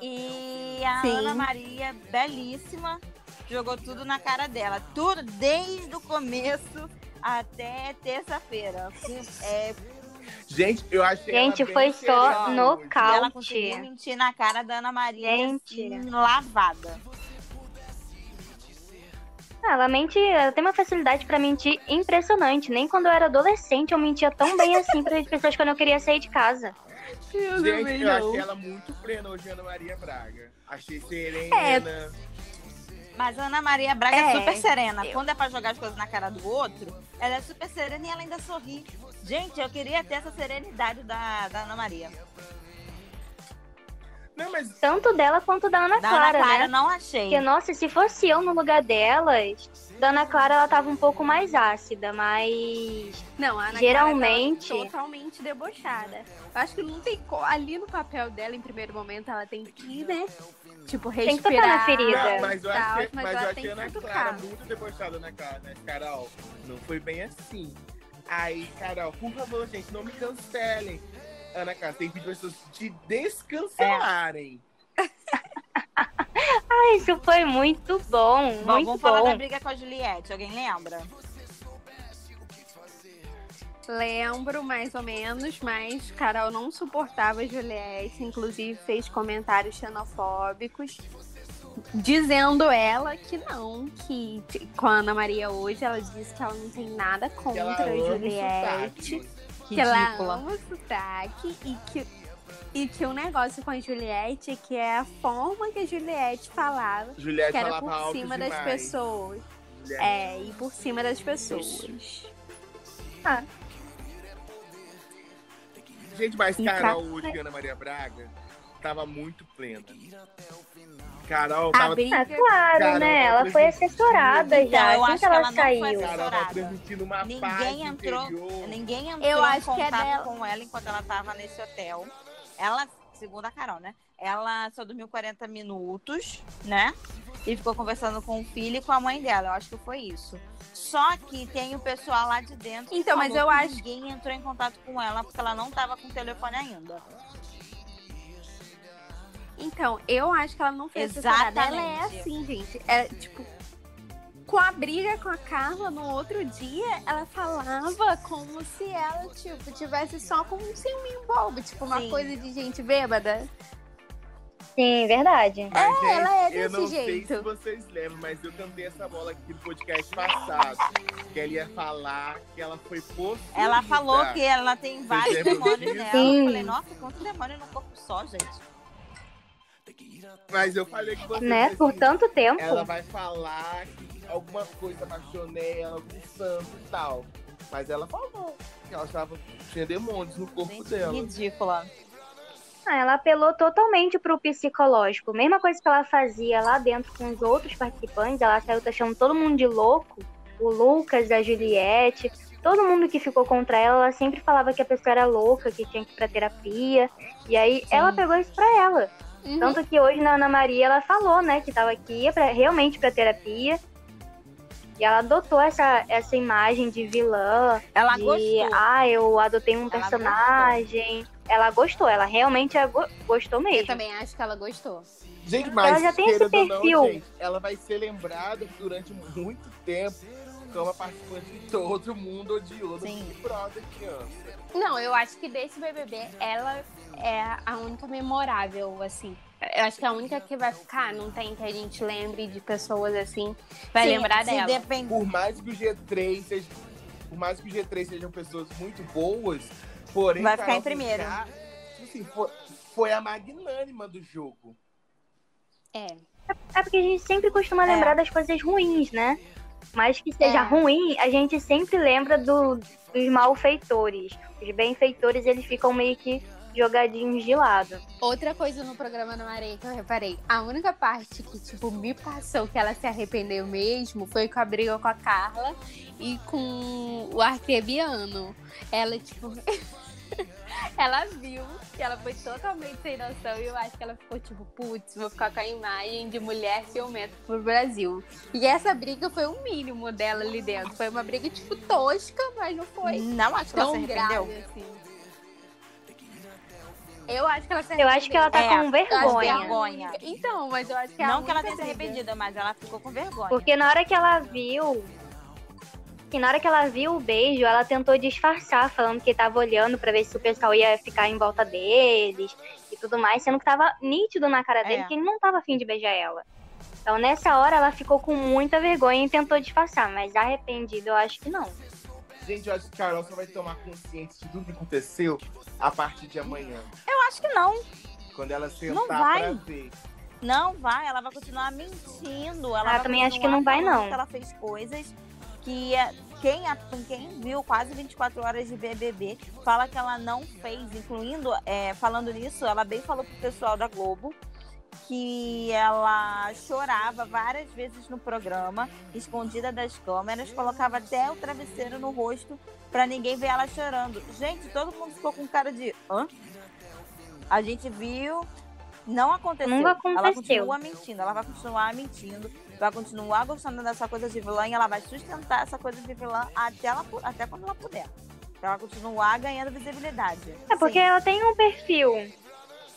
E a Sim. Ana Maria, belíssima, jogou tudo na cara dela. Tudo desde o começo até terça-feira. É, Gente, eu achei Gente, foi só nocaute. ela conseguiu mentir na cara da Ana Maria, Gente. assim, lavada. Ah, ela mente, ela tem uma facilidade pra mentir impressionante. Nem quando eu era adolescente eu mentia tão bem assim para as pessoas quando eu queria sair de casa. Gente, eu achei ela muito plena hoje, Ana Maria Braga. Achei serena. É. Mas a Ana Maria Braga é, É, super serena. eu- Quando é pra jogar as coisas na cara do outro, ela é super serena e ela ainda sorri. Gente, eu queria ter essa serenidade da, da Ana Maria. Não, mas Tanto dela quanto da Ana Da Clara, Ana Clara né? não achei. Porque, nossa, se fosse eu no lugar delas, da Ana Clara ela tava um pouco mais ácida, mas. Não, a Ana Geralmente- Clara totalmente debochada. Eu acho que não tem co... ali no papel dela, em primeiro momento, ela tem que, né? Tipo, Tem respirar. que tocar na ferida. Não, mas eu tal, achei, mas mas eu tem achei a que Ana. Clara muito debochada na cara, né, Carol? Não foi bem assim. Aí, Carol, por favor, gente, não me cancelem. Ana Clara, tem que pedir as pessoas te descancelarem. Ah, isso foi muito bom, Bom, muito vamos falar bom. da briga com a Juliette. Alguém lembra? Lembro mais ou menos, mas Carol não suportava a Juliette, inclusive fez comentários xenofóbicos, dizendo ela que não, que com a Ana Maria hoje ela disse que ela não tem nada Que contra ela a Juliette, que ela ama o sotaque e que, e que o negócio com a Juliette é que é a forma que a Juliette falava, Juliette que era falava por cima das demais. pessoas. Juliette. É, e por cima das pessoas. Gente, mas E Carol hoje, Ana Maria Braga, tava muito plena. Carol A tava, briga Ah, claro, Carol, né? ela Ela foi assessorada Então, já, eu assim acho que ela ela não foi saiu. assessorada. Carol tava transmitindo uma Ninguém entrou- interior. Ninguém entrou Eu em acho que é contato dela. com ela enquanto ela tava nesse hotel. Ela, segundo a Carol, né? Ela só dormiu 40 minutos, né? E ficou conversando com o filho e com a mãe dela. Eu acho que foi isso. Só que tem o pessoal lá de dentro. que Então, mas eu que acho- Ninguém entrou em contato com ela porque ela não tava com o telefone ainda. Então, eu acho que ela não fez assessorada. Ela é Exatamente. assim, gente. É tipo. Com a briga com a Carla no outro dia, ela falava como se ela, tipo, tivesse só com um ciúminho bobo, tipo, uma Sim. coisa de gente bêbada. Sim, verdade. Mas, gente, ela é eu desse não sei jeito. se vocês lembram, mas eu cantei essa bola aqui no podcast passado. Que ela ia falar que ela foi possuída. Ela falou que ela tem vários demônios nela. Sim. Eu falei, nossa, quanto demônio no corpo só, gente. Mas eu falei que você Né? Por tanto tempo. ela vai falar que alguma coisa baixou nela, algum santo e tal. Mas ela falou que ela estava, tinha demônios no corpo Gente, dela. ridícula. Ah, ela apelou totalmente pro psicológico. Mesma coisa que ela fazia lá dentro com os outros participantes, ela saiu taxando todo mundo de louco. O Lucas, a Juliette, todo mundo que ficou contra ela, ela sempre falava que a pessoa era louca, que tinha que ir pra terapia. E aí ela pegou isso pra ela. Uhum. Tanto que hoje na Ana Maria ela falou, né, que tava aqui pra, realmente pra terapia. E ela adotou essa, essa imagem de vilã, Ela de gostou. ah, eu adotei um Ela personagem. Ela gostou, ela realmente go- gostou Eu mesmo. também acho que ela gostou. Gente, mas Ela já tem esse ou não, perfil. gente, ela vai ser lembrada durante muito tempo como a participante que todo mundo odiou do Sim. Big Brother criança. Não, eu acho que desse BBB, ela é a única memorável, assim. Eu acho que é a única que vai ficar. Não tem que a gente lembre de pessoas assim. Vai Sim, lembrar dela. depend- Por mais que o G3 seja, por mais que o G3 sejam pessoas muito boas, porém Vai ficar em primeiro. Tipo assim, foi, foi a magnânima do jogo. É. É porque a gente sempre costuma É. lembrar das coisas ruins, né? Mas que seja É. ruim, a gente sempre lembra do- dos malfeitores. Os benfeitores, eles ficam meio que jogadinhos de lado. Outra coisa no programa do Marei que eu reparei. A única parte que, tipo, me passou que ela se arrependeu mesmo foi com a briga com a Carla e com o arquebiano. Ela, tipo. ela viu que ela foi totalmente sem noção e eu acho que ela ficou tipo, putz, vou ficar com a imagem de mulher ciumenta pro Brasil. E essa briga foi o mínimo dela ali dentro. Foi uma briga, tipo, tosca, mas não foi Não acho que ela se tão arrependeu. grave assim. Eu acho que ela se Eu acho que ela tá É, com é vergonha. vergonha. Então, mas eu acho que é a Não que ela tenha se arrependido, mas ela ficou com vergonha. Porque na hora que ela viu. E na hora que ela viu o beijo, ela tentou disfarçar, falando que tava olhando pra ver se o pessoal ia ficar em volta deles e tudo mais, sendo que tava nítido na cara dele É. que ele não tava afim de beijar ela. Então nessa hora ela ficou com muita vergonha e tentou disfarçar, mas arrependido eu acho que não. Gente, eu acho que Carol só vai tomar consciência de tudo que aconteceu a partir de amanhã. Eu acho que não. Quando ela sentar Não vai. pra ver. Não vai, ela vai continuar mentindo. Ela Ah, vai também acho que não vai, não. Que ela fez coisas que é- quem, quem viu quase 24 horas de BBB fala que ela não fez, incluindo, é, falando nisso, ela bem falou pro pessoal da Globo que ela chorava várias vezes no programa, escondida das câmeras, colocava até o travesseiro no rosto pra ninguém ver ela chorando. Gente, todo mundo ficou com cara de hã? A gente viu, não aconteceu. Nunca Ela aconteceu. continua mentindo, ela vai continuar mentindo, vai continuar gostando dessa coisa de vilã e ela vai sustentar essa coisa de vilã até, ela, até quando ela puder. Pra ela continuar ganhando visibilidade. É porque Sim. ela tem um perfil.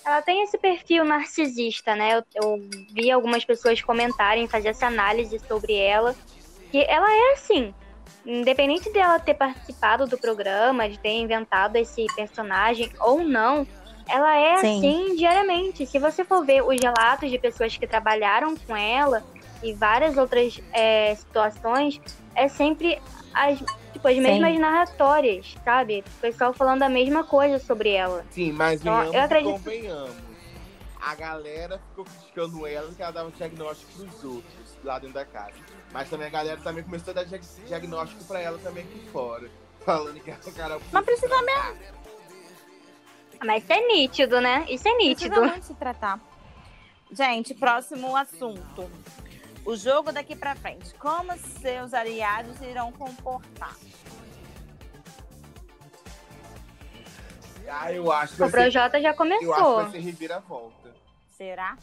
Ela tem esse perfil narcisista, né? Eu, eu vi algumas pessoas comentarem, fazer essa análise sobre ela. Que ela é assim. Independente dela ter participado do programa, de ter inventado esse personagem ou não, ela é Sim. assim diariamente. Se você for ver os relatos de pessoas que trabalharam com ela e várias outras é, situações, é sempre as, tipo, as Sim. mesmas narratórias, sabe? O pessoal falando a mesma coisa sobre ela. Sim, mas Então, eu acredito- convenhamos. A galera ficou criticando ela porque ela dava diagnóstico pros outros lá dentro da casa. Mas também a galera também começou a dar diag- diagnóstico pra ela também aqui fora. Falando que a cara Mas precisa mesmo. Mas isso é nítido, né? Isso é nítido. Precisa muito se tratar. Gente, próximo assunto. O jogo daqui pra frente. Como seus aliados irão comportar? Ah, eu acho que O ser, Projota já eu acho que começou. vai ser reviravolta. Será?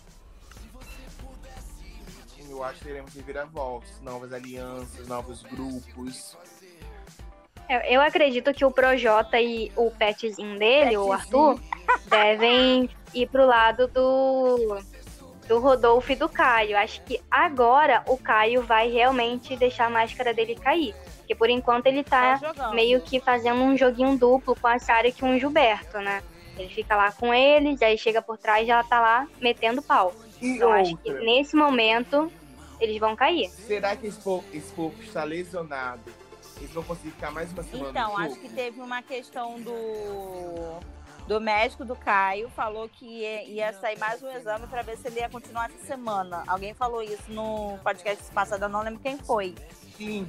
Eu acho que teremos reviravoltas, novas alianças, novos grupos. Eu, eu acredito que o Projota e o petzinho dele, o Petzinho. Arthur, devem ir pro lado do, do Rodolfo e do Caio. Acho que agora o Caio vai realmente deixar a máscara dele cair. Porque por enquanto ele tá Tá meio que fazendo um joguinho duplo com a Sarah e com o Gilberto, né? Ele fica lá com eles, aí chega por trás e ela tá lá metendo pau. E Então acho que outra, nesse momento eles vão cair. será que esse povo, esse povo que está lesionado, eles vão conseguir ficar mais uma semana Então, no acho que teve uma questão do, do médico do Caio, falou que ia, ia sair mais um exame para ver se ele ia continuar essa semana. Alguém falou isso no podcast passado, eu não lembro quem foi. Sim.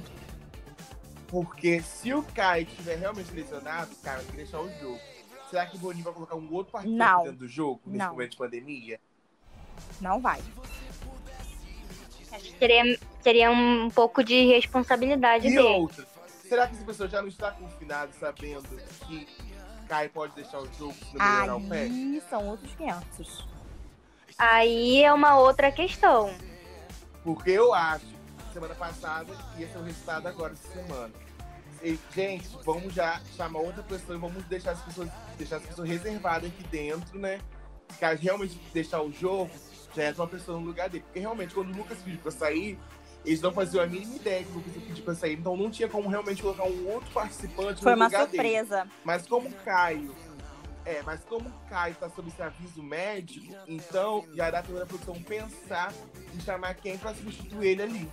Porque se o Caio estiver realmente lesionado, cara, tem que deixar o jogo. Será que o Boninho vai colocar um outro participante Não. dentro do jogo nesse Não. momento de pandemia? Não vai. Acho que seria, seria um pouco de responsabilidade E dele. outra, será que essa pessoa já não está confinada sabendo que Caio pode deixar o jogo se não melhorar o pé? Aí são outros 500. Aí é uma outra questão. Porque eu acho que semana passada ia ser o resultado agora essa semana. E, gente, vamos já chamar outra pessoa e vamos deixar as pessoas, deixar as pessoas reservadas aqui dentro, né? Caso realmente deixar o jogo, já entra uma pessoa no lugar dele. Porque realmente, quando o Lucas pediu pra sair, eles não faziam a mínima ideia que o Lucas ia pedir pra sair. Então não tinha como realmente colocar um outro participante Foi no uma lugar dele. surpresa. Mas como o Caio. É, mas como o Caio tá sob esse aviso médico, então já dá pra produção pensar em chamar quem pra substituir ele ali.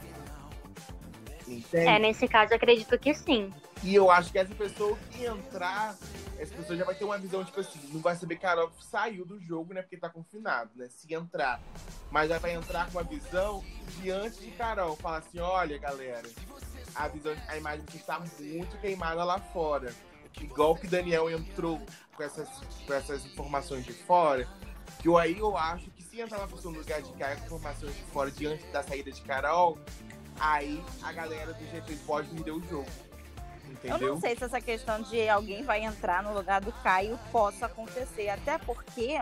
Entende? É, nesse caso, eu acredito que sim. E eu acho que essa pessoa que entrar, essa pessoa já vai ter uma visão, tipo assim, não vai saber que Carol saiu do jogo, né? Porque tá confinado, né? Se entrar. Mas já vai entrar com uma visão diante de Carol. Falar assim, olha, galera, a visão, a imagem que está muito queimada lá fora. Igual que Daniel entrou com essas, com essas informações de fora, que eu aí eu acho que se entrar uma pessoa no lugar de Caio com informações de fora diante da saída de Carol, aí a galera do GT pode perder o jogo. Eu Entendeu? não sei se essa questão de alguém vai entrar no lugar do Caio possa acontecer. Até porque,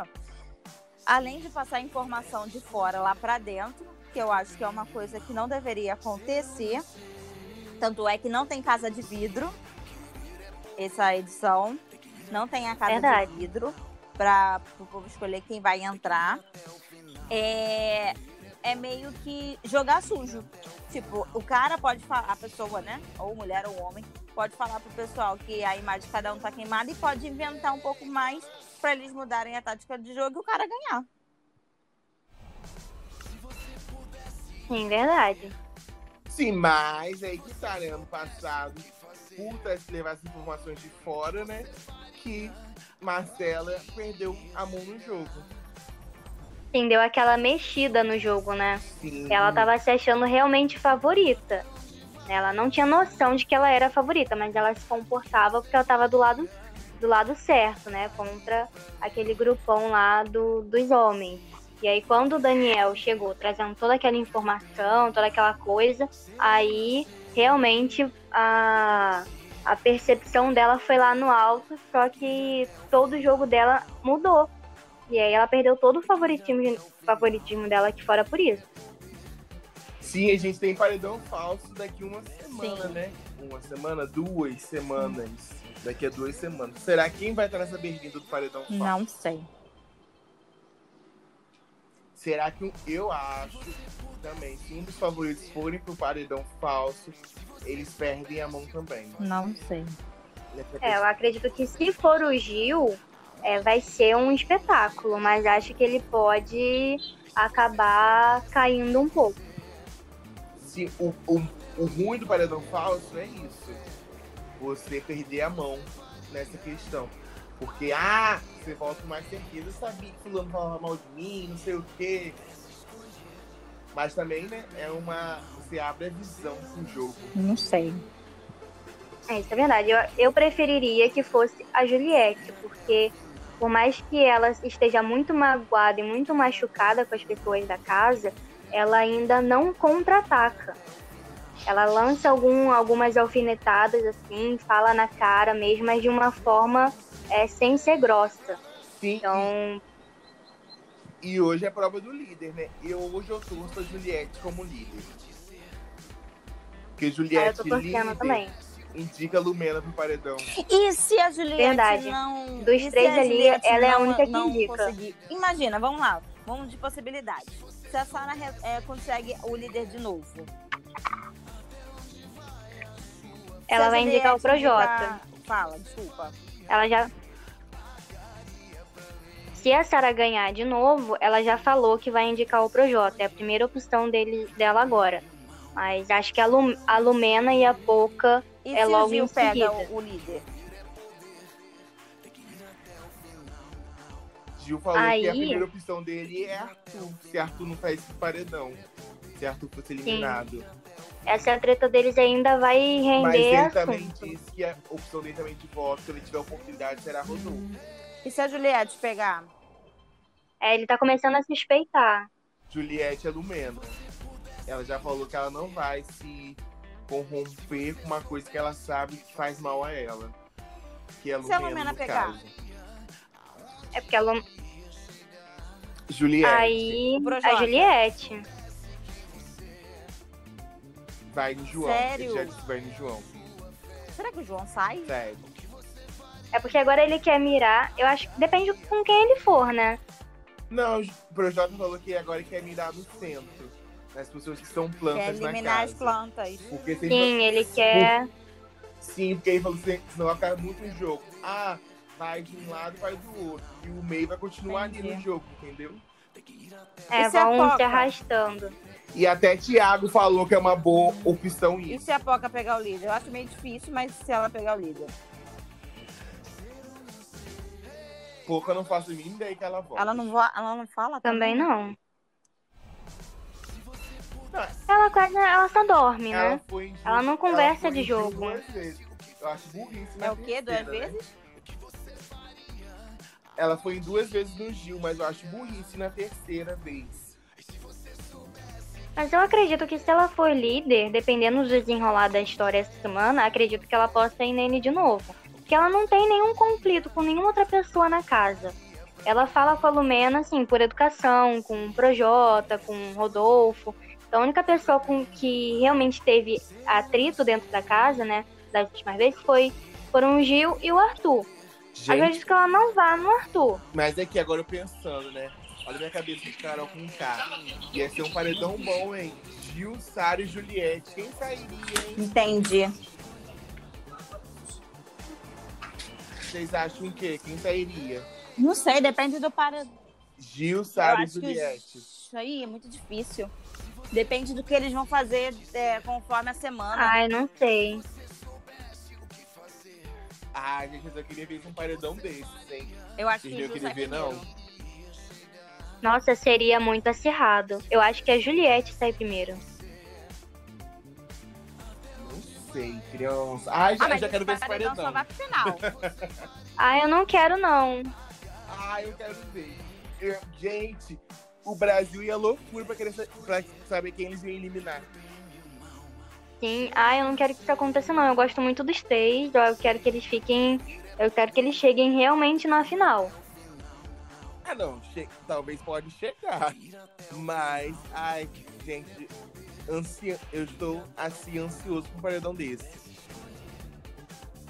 além de passar informação de fora lá pra dentro, que eu acho que é uma coisa que não deveria acontecer, tanto é que não tem casa de vidro essa edição. Não tem a casa Verdade. de vidro para o povo escolher quem vai entrar. É, é meio que jogar sujo. Tipo, o cara pode falar, a pessoa, né? Ou mulher ou homem, pode falar pro pessoal que a imagem de cada um tá queimada e pode inventar um pouco mais pra eles mudarem a tática de jogo e o cara ganhar. Sim, verdade. Sim, mas aí que tá, né? Ano passado, ter que levar as informações de fora, né? Que Marcela perdeu a mão no jogo. Sim, deu aquela mexida no jogo, né? Sim. Ela tava se achando realmente favorita. Ela não tinha noção de que ela era favorita, mas ela se comportava porque ela tava do lado, do lado certo, né? Contra aquele grupão lá do, dos homens. E aí, quando o Daniel chegou trazendo toda aquela informação, toda aquela coisa, aí realmente a, a percepção dela foi lá no alto, só que todo o jogo dela mudou. E aí ela perdeu todo o favoritismo, favoritismo dela aqui fora por isso. Sim, a gente tem paredão falso daqui uma semana, Sim. né? Uma semana, duas semanas. Daqui a duas semanas. Será quem vai estar nessa berlinda do paredão falso? Não sei. Será que um- eu acho também, se um dos favoritos forem pro paredão falso, eles perdem a mão também. Não sei. É, eu acredito que se for o Gil, é, vai ser um espetáculo, mas acho que ele pode acabar caindo um pouco. Se o, o, o ruim do paredão falso é isso. Você perder a mão nessa questão. Porque, ah, você volta com mais certeza. Eu sabia que fulano falava mal de mim, não sei o quê. Mas também, né, é uma. Você abre a visão pro jogo. Não sei. É, isso é verdade. Eu, eu preferiria que fosse a Juliette, porque por mais que ela esteja muito magoada e muito machucada com as pessoas da casa, ela ainda não contra-ataca. Ela lança algum, algumas alfinetadas assim, fala na cara mesmo, mas de uma forma é, sem ser grossa. Sim, Então, e, hoje é a prova do líder, né? E hoje eu torço a Juliette como líder. Porque ah, eu Juliette tô torcendo líder também. Indica Lumena pro paredão. E se a Juliette Verdade. não. Dos três ali, ela é a única que não indica. conseguir- Imagina, vamos lá. Vamos de possibilidades. Se a Sara é, consegue o líder de novo. Ela vai indicar o Projota. indicar- Fala, desculpa. Ela já. se a Sara ganhar de novo, ela já falou que vai indicar o Projota. É a primeira opção dele, dela agora. Mas acho que a, Lu, a Lumena e a Poca E é se logo o Gil em pega o, o líder? Gil falou que a Aí- primeira opção dele é Arthur, se Arthur não faz esse paredão. Se Arthur fosse eliminado. Essa treta deles ainda vai Mas render ele também disse que a opção dele também de voto, se ele tiver oportunidade, será Rodolfo. E se a Juliette pegar? É, ele tá começando a suspeitar. Juliette é Lumena. Ela já falou que ela não vai se corromper com uma coisa que ela sabe que faz mal a ela. Que é Se a Lumena, Lumena no pegar? caso. É porque a Lu... Juliette Aí, a Juliette. vai no João. Sério? Ele já disse que vai no João. Será que o João sai? Sério. É porque agora ele quer mirar. Eu acho que depende com quem ele for, né? Não, o Projota falou que agora quer mirar no centro. Nas pessoas que são plantas Quer na eliminar as plantas. Porque Sim, ele quer. Sim, porque ele falou assim, senão ficar muito no jogo. Ah, vai de um lado, vai do outro. E o meio vai continuar ali Entendi. no jogo, entendeu? É, E se a vão se Poca? arrastando. E até Thiago falou que é uma boa opção E isso. se a Poca pegar o líder? Eu acho meio difícil, mas se ela pegar o líder. Pouco eu não faço mínima ideia que ela volta. Ela não, vo- ela não fala Também não. Não, Ela quase. Ela só dorme, Ela, né? Ela não conversa foi de jogo. Duas vezes. Eu acho burrice. na É o quê? Duas né? vezes? Ela foi em duas vezes no Gil, mas eu acho burrice na terceira vez. Mas eu acredito que se ela for líder, dependendo do desenrolar da história essa semana, acredito que ela possa ir nele de novo. Porque ela não tem nenhum conflito com nenhuma outra pessoa na casa. Ela fala com a Lumena, assim, por educação, com o Projota, com o Rodolfo. Então, a única pessoa com que realmente teve atrito dentro da casa, né, das últimas vezes, foi, foram o Gil e o Arthur. Gente, Acredito que ela não vá no Arthur. mas é que agora eu pensando, né? Olha minha cabeça de Carol com K. Ia ser um paredão bom, hein? Gil, Sara e Juliette. Quem sairia, hein? Entendi. Vocês acham em quê? Quem sairia? Não sei, depende do para. Gil, Sara e Juliette. isso aí é muito difícil. Depende do que eles vão fazer é, conforme a semana. Ai, não sei. Ah, gente, eu só queria ver um paredão desses, hein? eu acho Vocês que queriam sai ver, não? Nossa, seria muito acirrado. Eu acho que a Juliette sai primeiro. Não sei, criança. Ai, já, Ah, já quero ver esse paredão paredão. só vai pro final. Ah, eu não quero, não. Ai, eu quero ver. Eu- gente, o Brasil ia loucura pra, querer pra saber quem eles iam eliminar. Sim. Ah, eu não quero que isso aconteça, não. Eu gosto muito dos três. Eu quero que eles fiquem. Eu quero que eles cheguem realmente na final. Ah, não, che- talvez pode chegar. Mas, ai, gente, ansia... eu estou assim ansioso por um paredão desse.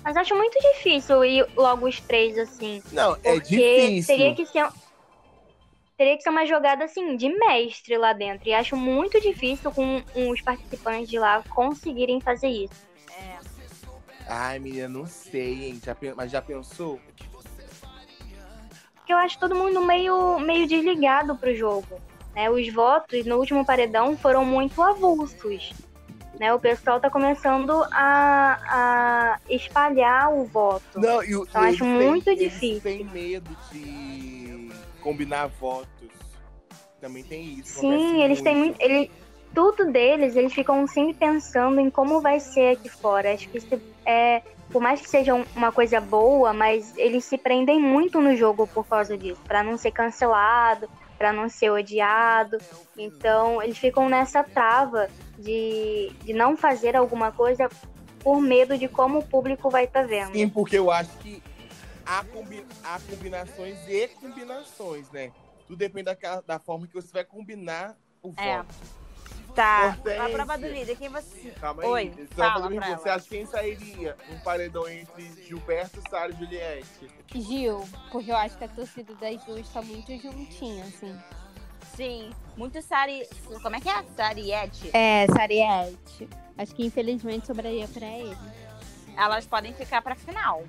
Mas acho muito difícil ir logo os três assim. Não, é Porque difícil. teria que ser. Teria que ser uma jogada assim, de mestre lá dentro. E acho muito difícil com os participantes de lá conseguirem fazer isso. É. Ai, menina, não sei, hein? Já Mas já pensou? Porque eu acho todo mundo meio, meio desligado pro jogo. Né? Os votos no último paredão foram muito avulsos. Né? O pessoal tá começando a, a espalhar o voto. Não, e o, Eu acho muito difícil. têm medo de combinar votos. Também tem isso. Sim, eles têm muito. Ele, tudo deles, eles ficam sempre pensando em como vai ser aqui fora. Acho que isso é. Por mais que seja um- uma coisa boa, mas eles se prendem muito no jogo por causa disso, Pra não ser cancelado, pra não ser odiado. Então, eles ficam nessa trava de, de não fazer alguma coisa por medo de como o público vai estar vendo. Sim, porque eu acho que há, combi- há combinações e combinações, né? Tudo depende daquela- da forma que você vai combinar o É. voto. Tá. Hortência. A prova do líder, quem você. Calma Oi, aí. Só fala fazer uma pra. Você acha quem sairia um paredão entre Gilberto, Sara e Juliette? Gil, porque eu acho que a torcida das duas tá muito juntinha, assim. Sim. Muito Sari. Como é que é? Sariette. É, Sariette. Acho que infelizmente sobraria pra ele. Elas podem ficar pra final.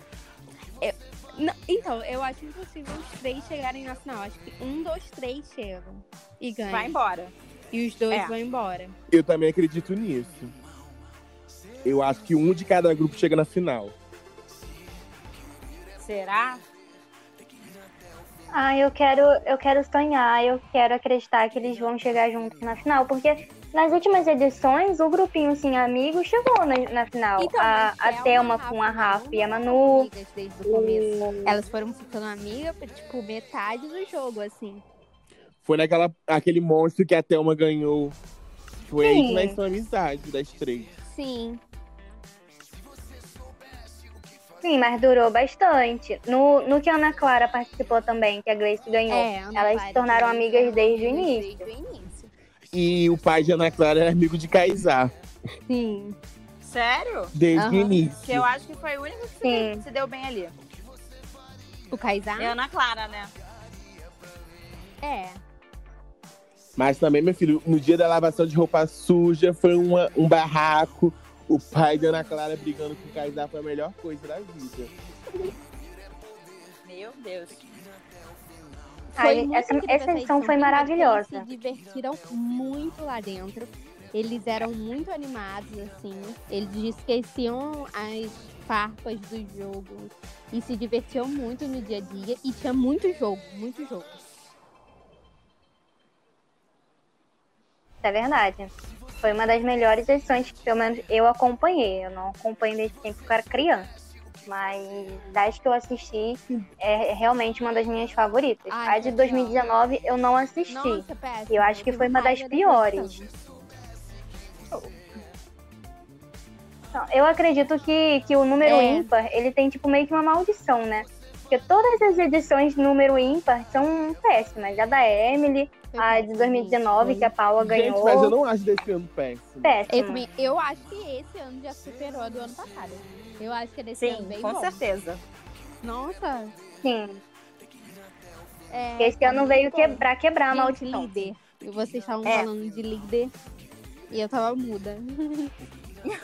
Não, então, eu acho impossível os três chegarem na final. Acho que um dos três chegam e ganham. Vai embora. E os dois É. vão embora. Eu também acredito nisso. Eu acho que um de cada grupo chega na final. Será? Ah, eu quero, eu quero sonhar, eu quero acreditar que eles vão chegar juntos na final, porque nas últimas edições o grupinho assim amigo chegou na, na final. Então, a, a Thelma com a Rafa e a Manu. amigas desde o começo. o- Elas foram ficando amigas por, tipo, metade do jogo, assim. Foi naquela aquele monstro que a Thelma ganhou. Foi aí que Sim. nasceu a amizade das três. Sim. Sim, mas durou bastante. No, no que a Ana Clara participou também, que a Grace ganhou. É, Elas Clara se tornaram amigas Grace desde o início. Desde o início. E o pai de Ana Clara era amigo de Kaysar, Sim. Sério? desde o início. Que eu acho que foi o único que se, Sim. deu, se deu bem ali. O Kaysar? E a Ana Clara, né? É. Mas também, meu filho, no dia da lavação de roupa suja, foi uma- um barraco. O pai de Ana Clara brigando com o Kaysar foi a melhor coisa da vida. Meu Deus. Ai, muito essa- essa edição foi maravilhosa. Eles se divertiram muito lá dentro. Eles eram muito animados, assim. Eles esqueciam as farpas do jogo e se divertiam muito no dia a dia. E tinha muito jogo, muito jogo. É verdade. Foi uma das melhores edições que pelo menos eu acompanhei. Eu não acompanhei desde tempo que eu era criança. Mas das que eu assisti, é realmente uma das minhas favoritas. Ai, a de legal. 2019 eu não assisti. Nossa, péssimo. Eu acho que foi uma das piores. eu acredito que, que o número É. ímpar, ele tem tipo meio que uma maldição, né? Porque todas as edições de número ímpar são péssimas. A da Emily, a de péssimo, 2019, foi. que a Paula Gente, ganhou. mas eu não acho desse ano péssimo. Péssimo. Eu, eu acho que esse ano já superou a do ano passado. Eu acho que é desse ano Sim, bem com bom. certeza. Nossa. Sim. É, Esse ano veio bom. que, pra quebrar a maldição. líder. E vocês estavam É. falando de líder. E eu tava muda.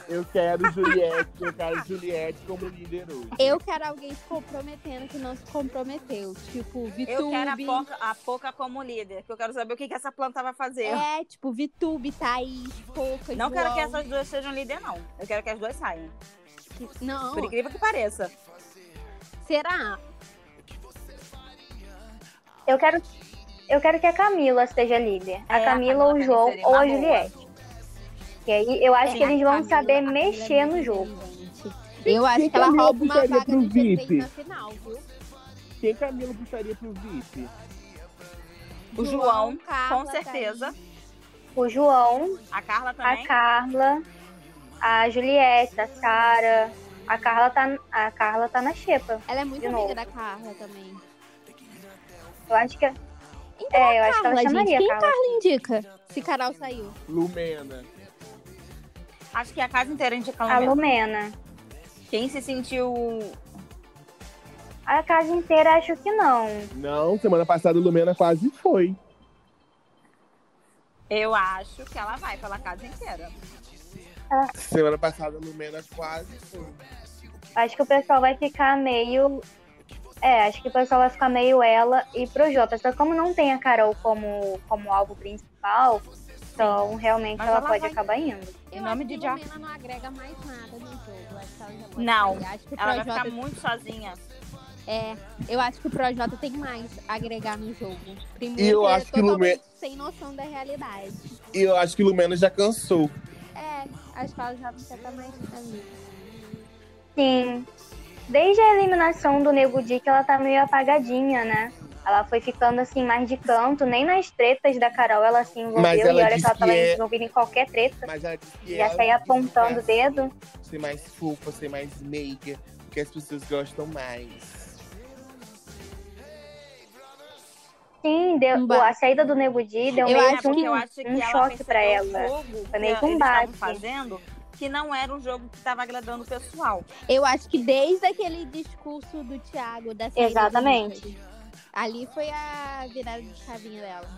Eu quero Juliette, eu quero Juliette como líder hoje. Eu quero alguém se comprometendo que não se comprometeu. Tipo, Vitube. Eu quero a Poca, a Poca como líder, que eu quero saber o que, que essa planta vai fazer. É, tipo, Vitube, Thaís, Pouca, Não quero que João. essas duas sejam líder, não. Eu quero que as duas saiam. Não, Por incrível que pareça. será? Eu quero, eu quero que a Camila seja líder. A É, a Camila, Camila o João seria ou a boa. Juliette. E aí eu acho Sim, que eles vão a Camila- saber a é mexer muito no jogo. Eu acho Quem que ela rouba uma puxaria vaga pro do G3 VIP? na final, viu? Quem Camila puxaria pro VIP? O João, Carla, com certeza. Thaís. O João, A Carla a também. Carla, a Juliette, a Sara. A Carla tá, a Carla tá na xepa. Ela é muito amiga novo. da Carla também. Eu acho que. Então, É, eu acho que Carla, ela gente, chamaria quem a Carla. Carla indica? Se Carol saiu. Lumena. Acho que a casa inteira indica A Lumena. Lumena. Quem se sentiu. A casa inteira acho que não. Não, semana passada Lumena quase foi. Eu acho que ela vai pela casa inteira. Semana passada Lumena quase foi. Acho que o pessoal vai ficar meio. É, acho que o pessoal vai ficar meio ela e Projota. Só que como não tem a Carol como, como alvo principal, então realmente ela, ela pode vai- acabar indo. Em Eu nome acho de que Diabo. Lumena não agrega mais nada no jogo. Acho que ela já pode Não, sair. Acho que o Ela vai ficar muito sozinha. É, eu acho que o Projota tem mais a agregar no jogo. Primeiro, E eu acho é que o Lume- totalmente sem noção da realidade. E eu acho que Lumena já cansou. Que ela já não quer estar mais ali. Sim. Desde a eliminação do Nego Di que ela tá meio apagadinha, né? Ela foi ficando assim mais de canto, nem nas tretas da Carol ela se envolveu. Mas ela e olha que ela tava é- envolvida em qualquer treta. Mas ela disse que Já ela saía apontando o dedo. Ser mais fofa, ser mais meiga, porque as pessoas gostam mais. Sim, deu, Um a saída do Nego Di deu Eu meio acho que porque um, eu acho que um choque pra percebeu ela. o jogo Foi meio que um bate. fazendo, que não era um jogo que estava agradando o pessoal. Eu acho que desde aquele discurso do Thiago da saída do Exatamente. Ali foi a virada de chavinha dela.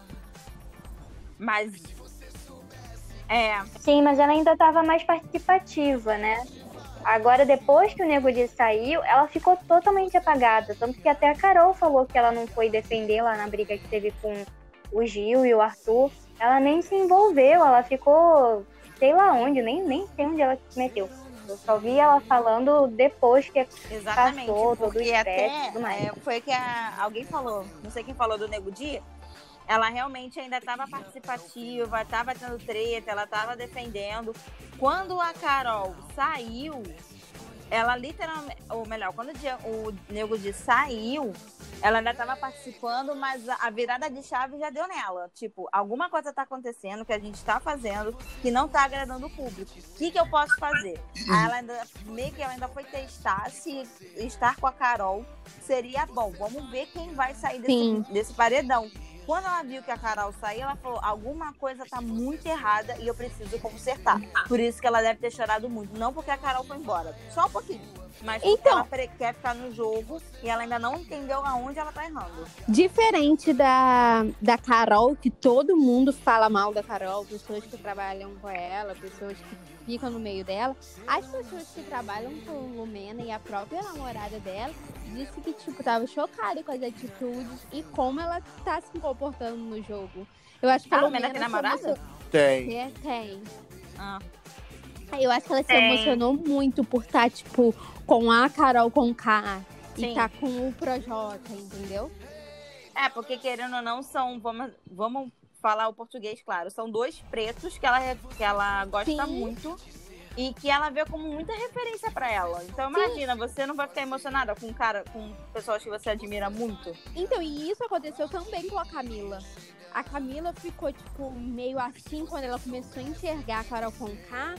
Mas. É, Sim, mas ela ainda tava mais participativa, né? Agora, depois que o Nego Di saiu, ela ficou totalmente apagada. Tanto que até a Carol falou que ela não foi defender lá na briga que teve com o Gil e o Arthur. Ela nem se envolveu, ela ficou sei lá onde, nem, nem sei onde ela se meteu. Eu só vi ela falando depois que Exatamente, passou todo o estresse e até tudo mais. é, foi que a- alguém falou, não sei quem falou do Nego Di, ela realmente ainda estava participativa, estava tendo treta, ela estava defendendo. Quando a Carol saiu, ela literalmente, ou melhor, quando o, Nego Di saiu, ela ainda estava participando, mas a virada de chave já deu nela. Tipo, alguma coisa está acontecendo que a gente está fazendo que não está agradando o público. O que, que eu posso fazer? Aí ela ainda, meio que ela ainda foi testar se estar com a Carol seria bom. Vamos ver quem vai sair Sim. desse, desse paredão. Quando ela viu que a Carol saiu, ela falou: alguma coisa tá muito errada e eu preciso consertar. Por isso que ela deve ter chorado muito. Não porque a Carol foi embora, só um pouquinho. Mas porque Então. ela quer ficar no jogo e ela ainda não entendeu aonde ela tá errando. Diferente da, da Carol, que todo mundo fala mal da Carol, pessoas que trabalham com ela, pessoas que ficam no meio dela, as pessoas que trabalham com Lumena e a própria namorada dela disse que, tipo, tava chocada com as atitudes e como ela tá se comportando no jogo. Eu acho que A a Lumena Lumena tem namorada? se emo- Tem. É, tem. Ah, Eu acho que ela se Tem. emocionou muito por estar, tipo, com a Carol com K Sim. e tá com o Projota, entendeu? É, porque querendo ou não, são. Vamos, vamos falar o português, claro. São dois pretos que ela, que ela gosta Sim. muito e que ela vê como muita referência pra ela. Então imagina, você não vai ficar emocionada com um cara, com pessoas que você admira muito. Então, e isso aconteceu também com a Camila. A Camila ficou, tipo, meio assim quando ela começou a enxergar a Carol Conká,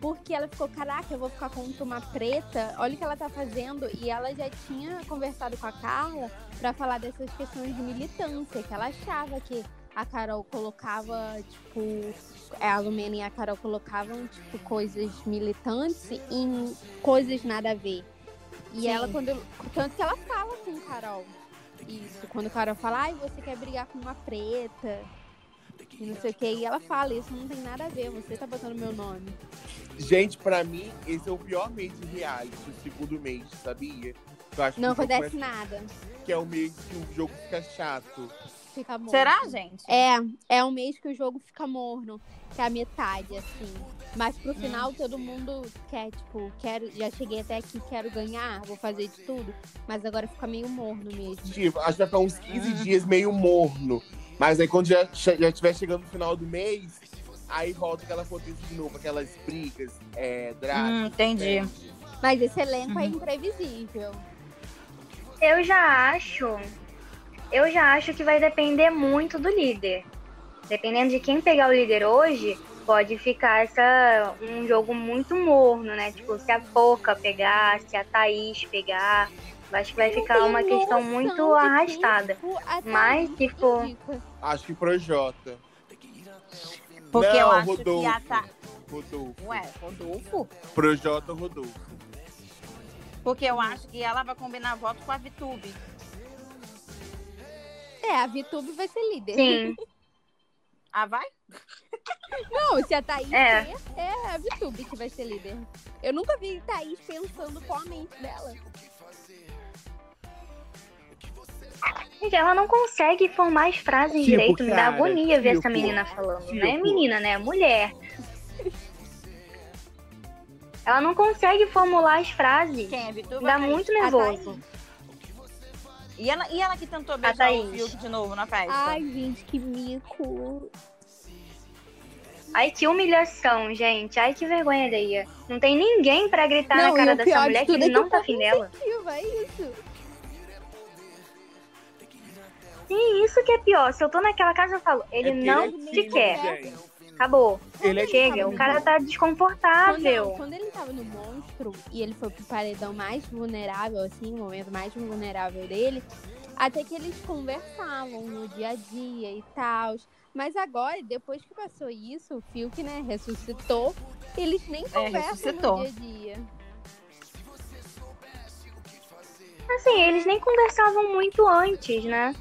porque ela ficou, caraca, eu vou ficar contra uma preta, olha o que ela tá fazendo. E ela já tinha conversado com a Carla pra falar dessas questões de militância, que ela achava que a Carol colocava, tipo, a Lumena e a Carol colocavam, tipo, coisas militantes em coisas nada a ver. E Sim. ela, quando. Tanto que ela fala com Carol. Isso, quando Carol fala, ai, você quer brigar com uma preta. E não sei o que. E ela fala, isso não tem nada a ver, você tá botando meu nome. Gente, pra mim, esse é o pior mês de reality, o segundo mês, sabia? Não jogo acontece nada. é- Que é o mês que o jogo fica chato. Fica morno. Será, gente? É, é um mês que o jogo fica morno, que é a metade, assim. Mas pro final todo mundo quer, tipo, quero, já cheguei até aqui, quero ganhar, vou fazer de tudo. Mas agora fica meio morno mesmo. Tipo, acho que vai ficar uns 15 dias meio morno. Mas aí quando já, já estiver chegando no final do mês, aí volta aquela potência de novo, aquelas brigas, é, drag. Hum, entendi. é, Mas esse elenco Uhum. é imprevisível. Eu já acho. Eu já acho que vai depender muito do líder. Dependendo de quem pegar o líder hoje, pode ficar essa, um jogo muito morno, né? Tipo, se a Poca pegar, se a Thaís pegar. Eu acho que vai ficar uma questão muito arrastada. tipo, a Mas, Thaís tipo, indica. Acho que Projota. Porque Não, eu acho Rodolfo. que a Tha... Rodolfo. Ué, Rodolfo? Projota Rodolfo. Porque eu acho que ela vai combinar voto com a Vitube. É, a Vitube vai ser líder. Sim. Ah, vai? Não, se a Thaís É. é a Vitube que vai ser líder. Eu nunca vi Thaís pensando com a mente dela. Gente, ela não consegue formar as frases Tipo, direito, me dá agonia ver essa tipo, menina falando. Não é tipo. menina, né? É mulher. Ela não consegue formular as frases. Quem é? Dá muito nervoso. E ela, e ela que tentou beijar o. Fiuk de novo na festa? Ai, gente, que mico. Ai, que humilhação, gente. Ai, que vergonha alheia. Não tem ninguém pra gritar Não, na e cara dessa mulher que ele é que não tá povo afim dela. é isso. Sim, isso que é pior. Se eu tô naquela casa, eu falo, ele É não é te quer. gente. Acabou. Ele é Chega, tímido. o cara tá Quando, desconfortável. quando ele tava no monstro e ele foi pro paredão mais vulnerável, assim, o momento mais vulnerável dele, até que eles conversavam no dia a dia e tal. Mas agora, depois que passou isso, o Fiuk, né, ressuscitou, eles nem conversam ressuscitou. no dia a dia. Assim, eles nem conversavam muito antes, né?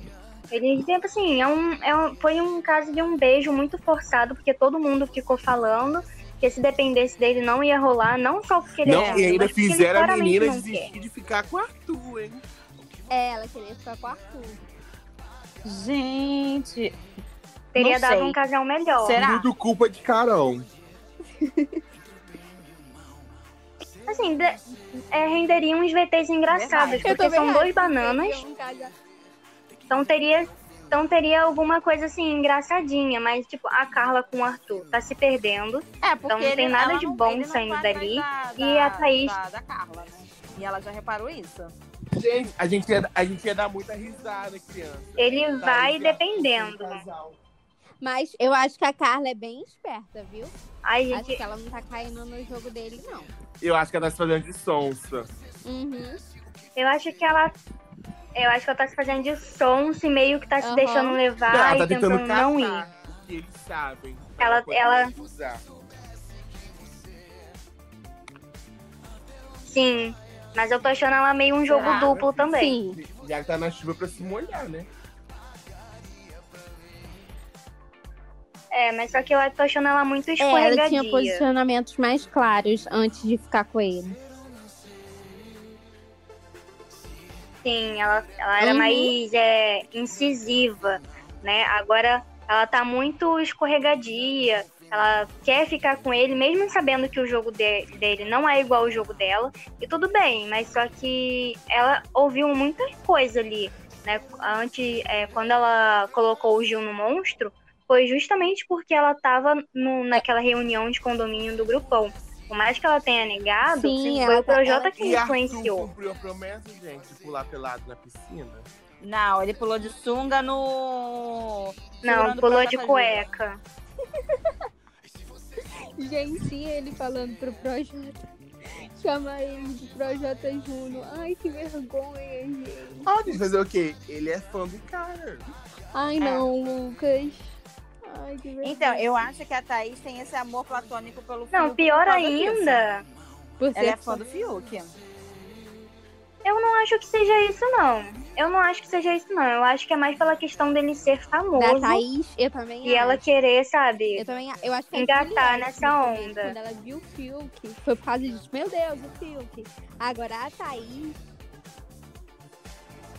Eles, tipo assim, é um, é um- foi um caso de um beijo muito forçado, porque todo mundo ficou falando. Porque se dependesse dele, não ia rolar, não só porque ele Não, é e ainda ele fizeram a menina desistir de ficar com o Arthur, hein? É, ela queria ficar com o Arthur. Gente, Teria dado sei. um casal melhor. Será? Tudo culpa de Carol. Assim, de- é, renderia uns VTs engraçados, Verdade. porque são dois bananas, Um casal- então teria, então teria alguma coisa assim, engraçadinha, mas tipo, a Carla com o Arthur tá se perdendo. é porque Então não tem ele- nada ela de não- bom saindo dali. da- E a Thaís- Da, da Carla, né? E ela já reparou isso. Gente, a gente ia, a gente ia dar muita risada, criança. Ele Thaís vai dependendo. Mas eu acho que a Carla é bem esperta, viu? Ai, Acho gente, que ela não tá caindo no jogo dele, não. Eu acho que ela tá se fazendo de sonsa. Uhum. eu acho que ela. Eu acho que ela tá se fazendo de sonso e meio que tá se deixando levar ela e tá tentando tentando não ir. eles sabem. Ela- ela- usar. Sim. Mas eu tô achando ela meio um jogo duplo também. Sim. Já que tá na chuva pra se molhar, né? É, mas só que eu tô achando ela muito É, ela escorregadia. tinha posicionamentos mais claros antes de ficar com ele. Sim, ela, ela era Uhum. mais é, incisiva, né? Agora ela tá muito escorregadia. Ela quer ficar com ele, mesmo sabendo que o jogo de- dele não é igual ao jogo dela. E tudo bem, mas só que ela ouviu muita coisa ali, né? Antes, é, quando ela colocou o Gil no monstro, foi justamente porque ela tava no- naquela reunião de condomínio do grupão. Por mais que ela tenha negado, Sim, foi ela o tá- Projota ela- que E Arthur influenciou. cumpriu a promessa, gente, de pular pelado na piscina? Não, ele pulou de sunga no. Não, pulou de cueca. Gente, ele falando pro Projota. Chama ele de Projota Júnior. Ai, que vergonha, gente. Ah, gente, fazer o quê? Ele é fã do cara. Ai, não, Lucas. Ai, que vergonha. Então, eu acho que a Thaís tem esse amor platônico pelo Fiuk. Não, pior ainda, Por Ela é ser fã do Fiuk. eu não acho que seja isso, não. Eu não acho que seja isso, não. Eu acho que é mais pela questão dele ser da famoso Thaís, eu também e acho. ela querer, sabe? Eu também, eu acho que a Engatar nessa onda. Quando ela viu o Fiuk, foi por causa disso. Meu Deus, o Fiuk. Agora a Thaís,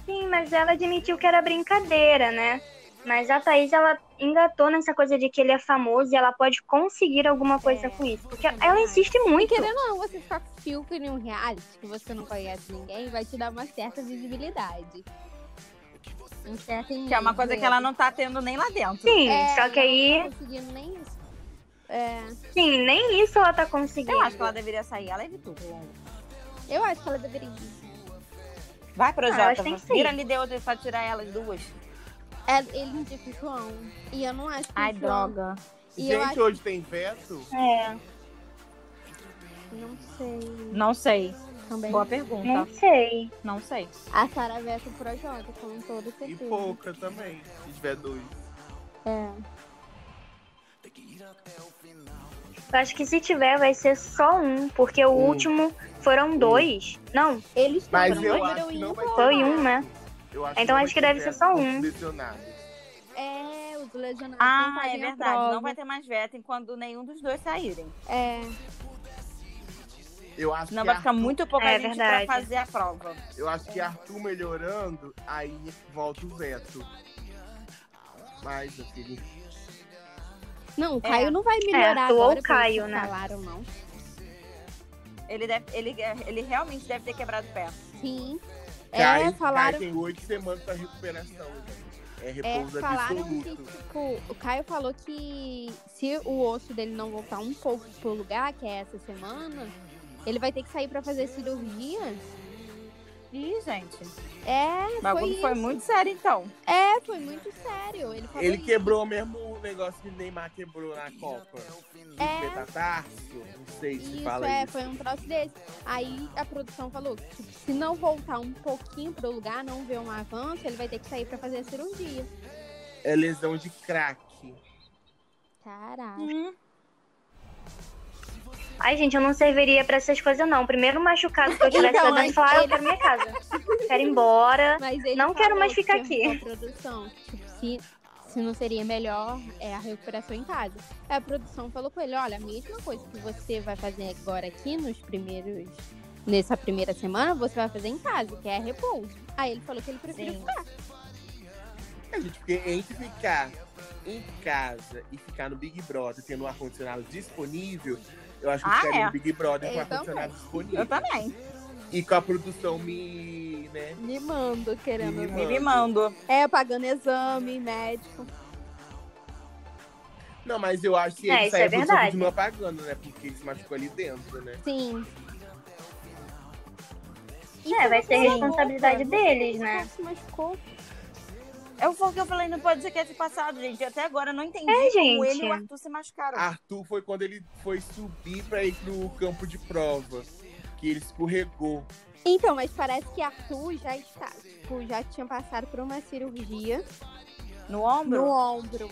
Sim, mas ela admitiu que era brincadeira, né? Mas a Thaís, ela engatou nessa coisa de que ele é famoso e ela pode conseguir alguma coisa É, com isso. Porque também ela insiste e muito. querendo ou não, você ficar Fiuk em um reality que você não conhece ninguém, vai te dar uma certa visibilidade. Um certo Que é uma coisa que ela não tá tendo nem lá dentro. Sim, É, só que aí, Não tá conseguindo nem isso. É, sim, nem isso ela tá conseguindo. Eu acho que ela deveria sair. Ela evitou. eu acho que ela deveria ir. Vai, têm que Vira ir. ali de outra pra tirar elas duas. É, ele indica o João. E eu não acho que Ai, o João... droga. E gente, acho- hoje tem veto? É, Não sei. Não sei. Também. Boa pergunta. não sei. Não sei. A Sara Veta pro Projota, com todo E certeza. pouca também, se tiver dois. É. Eu acho que se tiver, vai ser só um, porque o Um. último foram dois. Não, Eles Mas eu foram acho que não vai Foi um, né? Eu acho Então não acho que deve ser veto só um. lesionados. É, os lesionados não Ah, é verdade. prova. Não vai ter mais veto enquanto nenhum dos dois saírem. É, Eu acho que vai ficar Arthur- muito pouca É gente verdade. pra fazer a prova. Eu acho que Arthur melhorando, aí volta o veto. Mas, meu filho, Não, o Caio não vai melhorar Arthur ou agora, pelo Caio, né? falaram, não. Ele, deve, ele, ele realmente deve ter quebrado o pé. Sim. Caio, é, falaram, Caio tem oito semanas pra recuperação. É é, repouso falaram absoluto. que, tipo, o Caio falou que se o osso dele não voltar um pouco pro lugar, que é essa semana, ele vai ter que sair pra fazer cirurgia. Ih, gente. É, O bagulho foi, foi, muito sério, então. É, foi muito sério. Ele falou Ele isso. quebrou o mesmo negócio que o Neymar quebrou na Copa. É. Não sei se Isso, fala é, isso. foi um troço desse. Aí a produção falou que tipo, se não voltar um pouquinho pro lugar, não ver um avanço, ele vai ter que sair pra fazer a cirurgia. É lesão de crack. Caralho. Hum. Ai, gente, eu não serviria pra essas coisas, não. Primeiro machucado que eu tivesse Então, dentro, falar, ah, eu ele- quero minha casa. Quero ir embora. Mas ele Não quero mais ficar que aqui. Produção, tipo, se, se não seria melhor é, a recuperação em casa. Aí a produção falou com ele, olha, a mesma coisa que você vai fazer agora aqui nos primeiros. Nessa primeira semana, você vai fazer em casa, que é repouso. Aí ele falou que ele prefere ficar. A gente, porque entre ficar em casa e ficar no Big Brother tendo um ar-condicionado disponível, eu acho que Ah, ficaria é. Big Brother com Eu ar-condicionado disponível. Eu também. E com a produção me. né? Me mando, querendo Me ver. Me mando. É, pagando exame, médico. Não, mas eu acho que É, ele saiu é produção continua pagando, né? Porque ele se machucou ali dentro, né? Sim. É, vai ser Sim. responsabilidade deles, né? Se machucou. É o que eu falei no podcast passado, gente. Até agora eu não entendi É, como gente. ele e o Arthur se machucaram. Arthur foi quando ele foi subir pra ir pro campo de prova. Que ele escorregou. Então, mas parece que Arthur já está, tipo, já tinha passado por uma cirurgia No ombro? no ombro.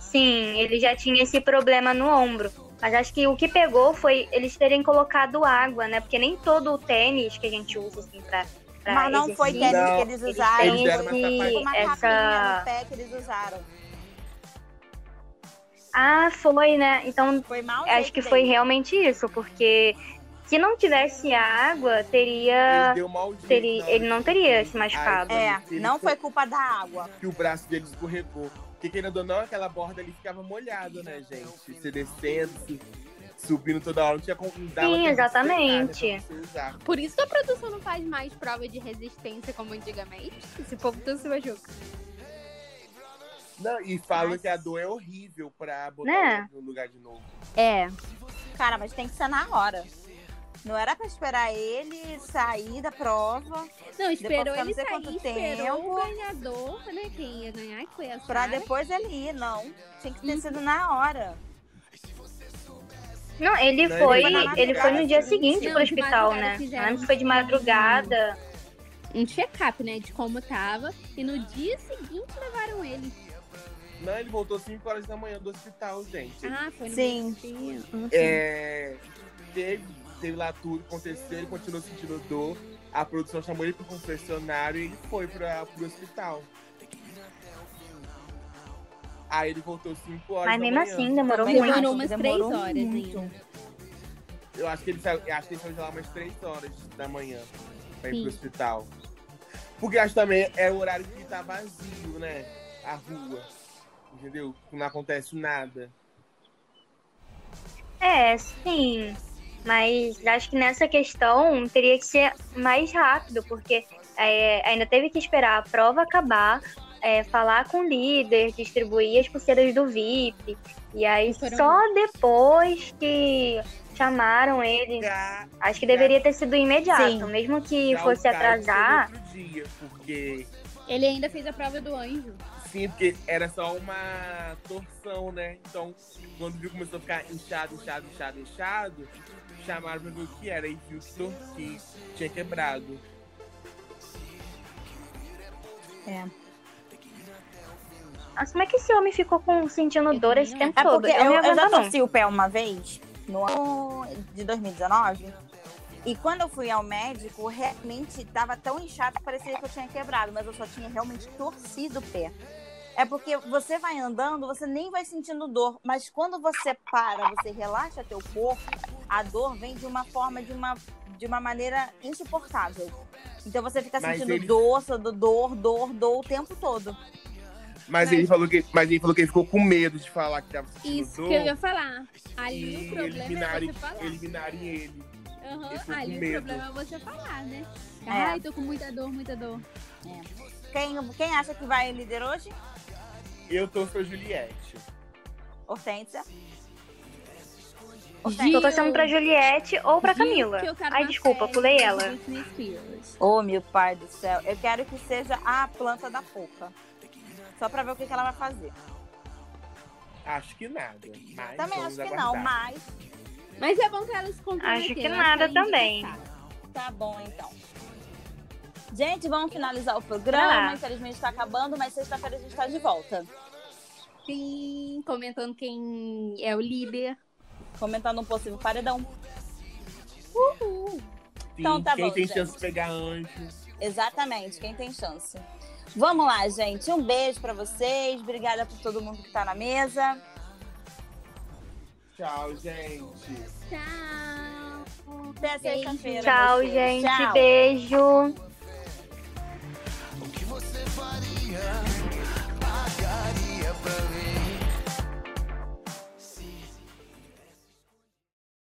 Sim, ele já tinha esse problema no ombro. Mas acho que o que pegou foi eles terem colocado água, né? Porque nem todo o tênis que a gente usa, assim, pra. Mas não foi tênis Não, que eles usaram. Eles deram esse, uma essa... no pé que eles usaram. Ah, foi, né? Então Foi mal acho jeito que foi realmente isso, porque se não tivesse água, Ele teria. jeito. teria hora ele não de teria se machucado. É, ele não foi culpa da água. que o braço dele escorregou. Porque querendo ou não, aquela borda ali ficava molhada, né, gente? Se descendo, se subindo toda hora, não tinha como não dava Sim, exatamente. né. Por isso que a produção não faz mais prova de resistência como antigamente. Esse povo todo se machuca. Não, e falam Mas- que a dor é horrível pra botar Né? no lugar de novo. É. Cara, mas tem que ser na hora. Não era pra esperar ele sair da prova Não, esperou ele sair, quanto esperou tempo. o ganhador, né? Quem ia ganhar, que foi a pra depois ele ir, não. Tinha que ter Uhum. sido na hora. Não, ele Não, foi, ele foi na ele foi no dia madrugada, seguinte não, pro hospital, madrugada né? fizeram Eu lembro que foi de madrugada. Um check-up, né? De como tava. E no dia seguinte levaram ele. Não, ele voltou 5 horas da manhã do hospital, gente. Ah, foi no Sim. dia. Sim. É, teve, teve lá tudo, aconteceu, ele continuou sentindo dor. A produção chamou ele pro confessionário e ele foi pra, pro hospital. Aí ele voltou 5 horas Mas mesmo assim, demorou muito. Demorou umas Demorou três horas muito. ainda. Eu acho que ele saiu, eu acho que ele saiu de lá umas 3 horas da manhã pra ir Sim. pro hospital. Porque acho também é o horário que tá vazio, né? A rua. Entendeu? Não acontece nada. É, sim. Mas acho que nessa questão teria que ser mais rápido, porque é, ainda teve que esperar a prova acabar, é, falar com o líder, distribuir as pulseiras do VIP. E aí Foram- só depois que chamaram ele. Já, Acho que deveria ter sido imediato, Sim. mesmo que já fosse atrasar. dia, porque Ele ainda fez a prova do anjo. Sim, porque era só uma torção, né? Então, quando viu começou a ficar inchado, inchado, inchado, inchado, chamaram pra ver o que era e viu que, tor- que tinha quebrado. É. Nossa, como é que esse homem ficou com, sentindo dor esse tempo É todo? porque Eu eu, eu já torci o pé uma vez, no ano de 2019. E quando eu fui ao médico, realmente estava tão inchado que parecia que eu tinha quebrado, mas eu só tinha realmente torcido o pé. É porque você vai andando, você nem vai sentindo dor, mas quando você para, você relaxa teu corpo, a dor vem de uma forma, de uma, de uma maneira insuportável. Então você fica Mas sentindo ele- dor, dor, dor, dor o tempo todo. Mas, Mas- ele falou que, mas ele falou que ele ficou com medo de falar que tava sentindo Isso dor que eu ia falar. Ali e o problema é eliminarem, você falar. eliminarem ele. Com Ali o medo. problema é você falar, né? É. Ai, tô com muita dor, muita dor. Quem, quem acha que vai líder hoje? Eu torço pra Juliette. Hortência. Tô torcendo pra Juliette ou pra Gil, Camila. eu Ai, desculpa, série pulei ela. Ô, meu pai do céu. Eu quero que seja a planta da Poca. Só pra ver o que, que ela vai fazer. Acho que nada. Mas Também acho que não, aguardar. mas Mas é bom que elas se comprometeram. Acho que elas nada também. disputar. tá bom então. Gente, vamos finalizar o programa. Lá. Infelizmente tá acabando, mas sexta-feira a gente tá de volta. Sim, comentando quem é o líder. Comentando um possível paredão. Uhul. Sim, Então tá quem bom, tem gente. chance de pegar anjo. Exatamente, quem tem chance. Vamos lá, gente. Um beijo para vocês. Obrigada por todo mundo que está na mesa. Tchau, gente. Tchau. Até sexta-feira. Tchau, vocês. gente. Tchau. Beijo. O que você faria? Pagaria pra mim.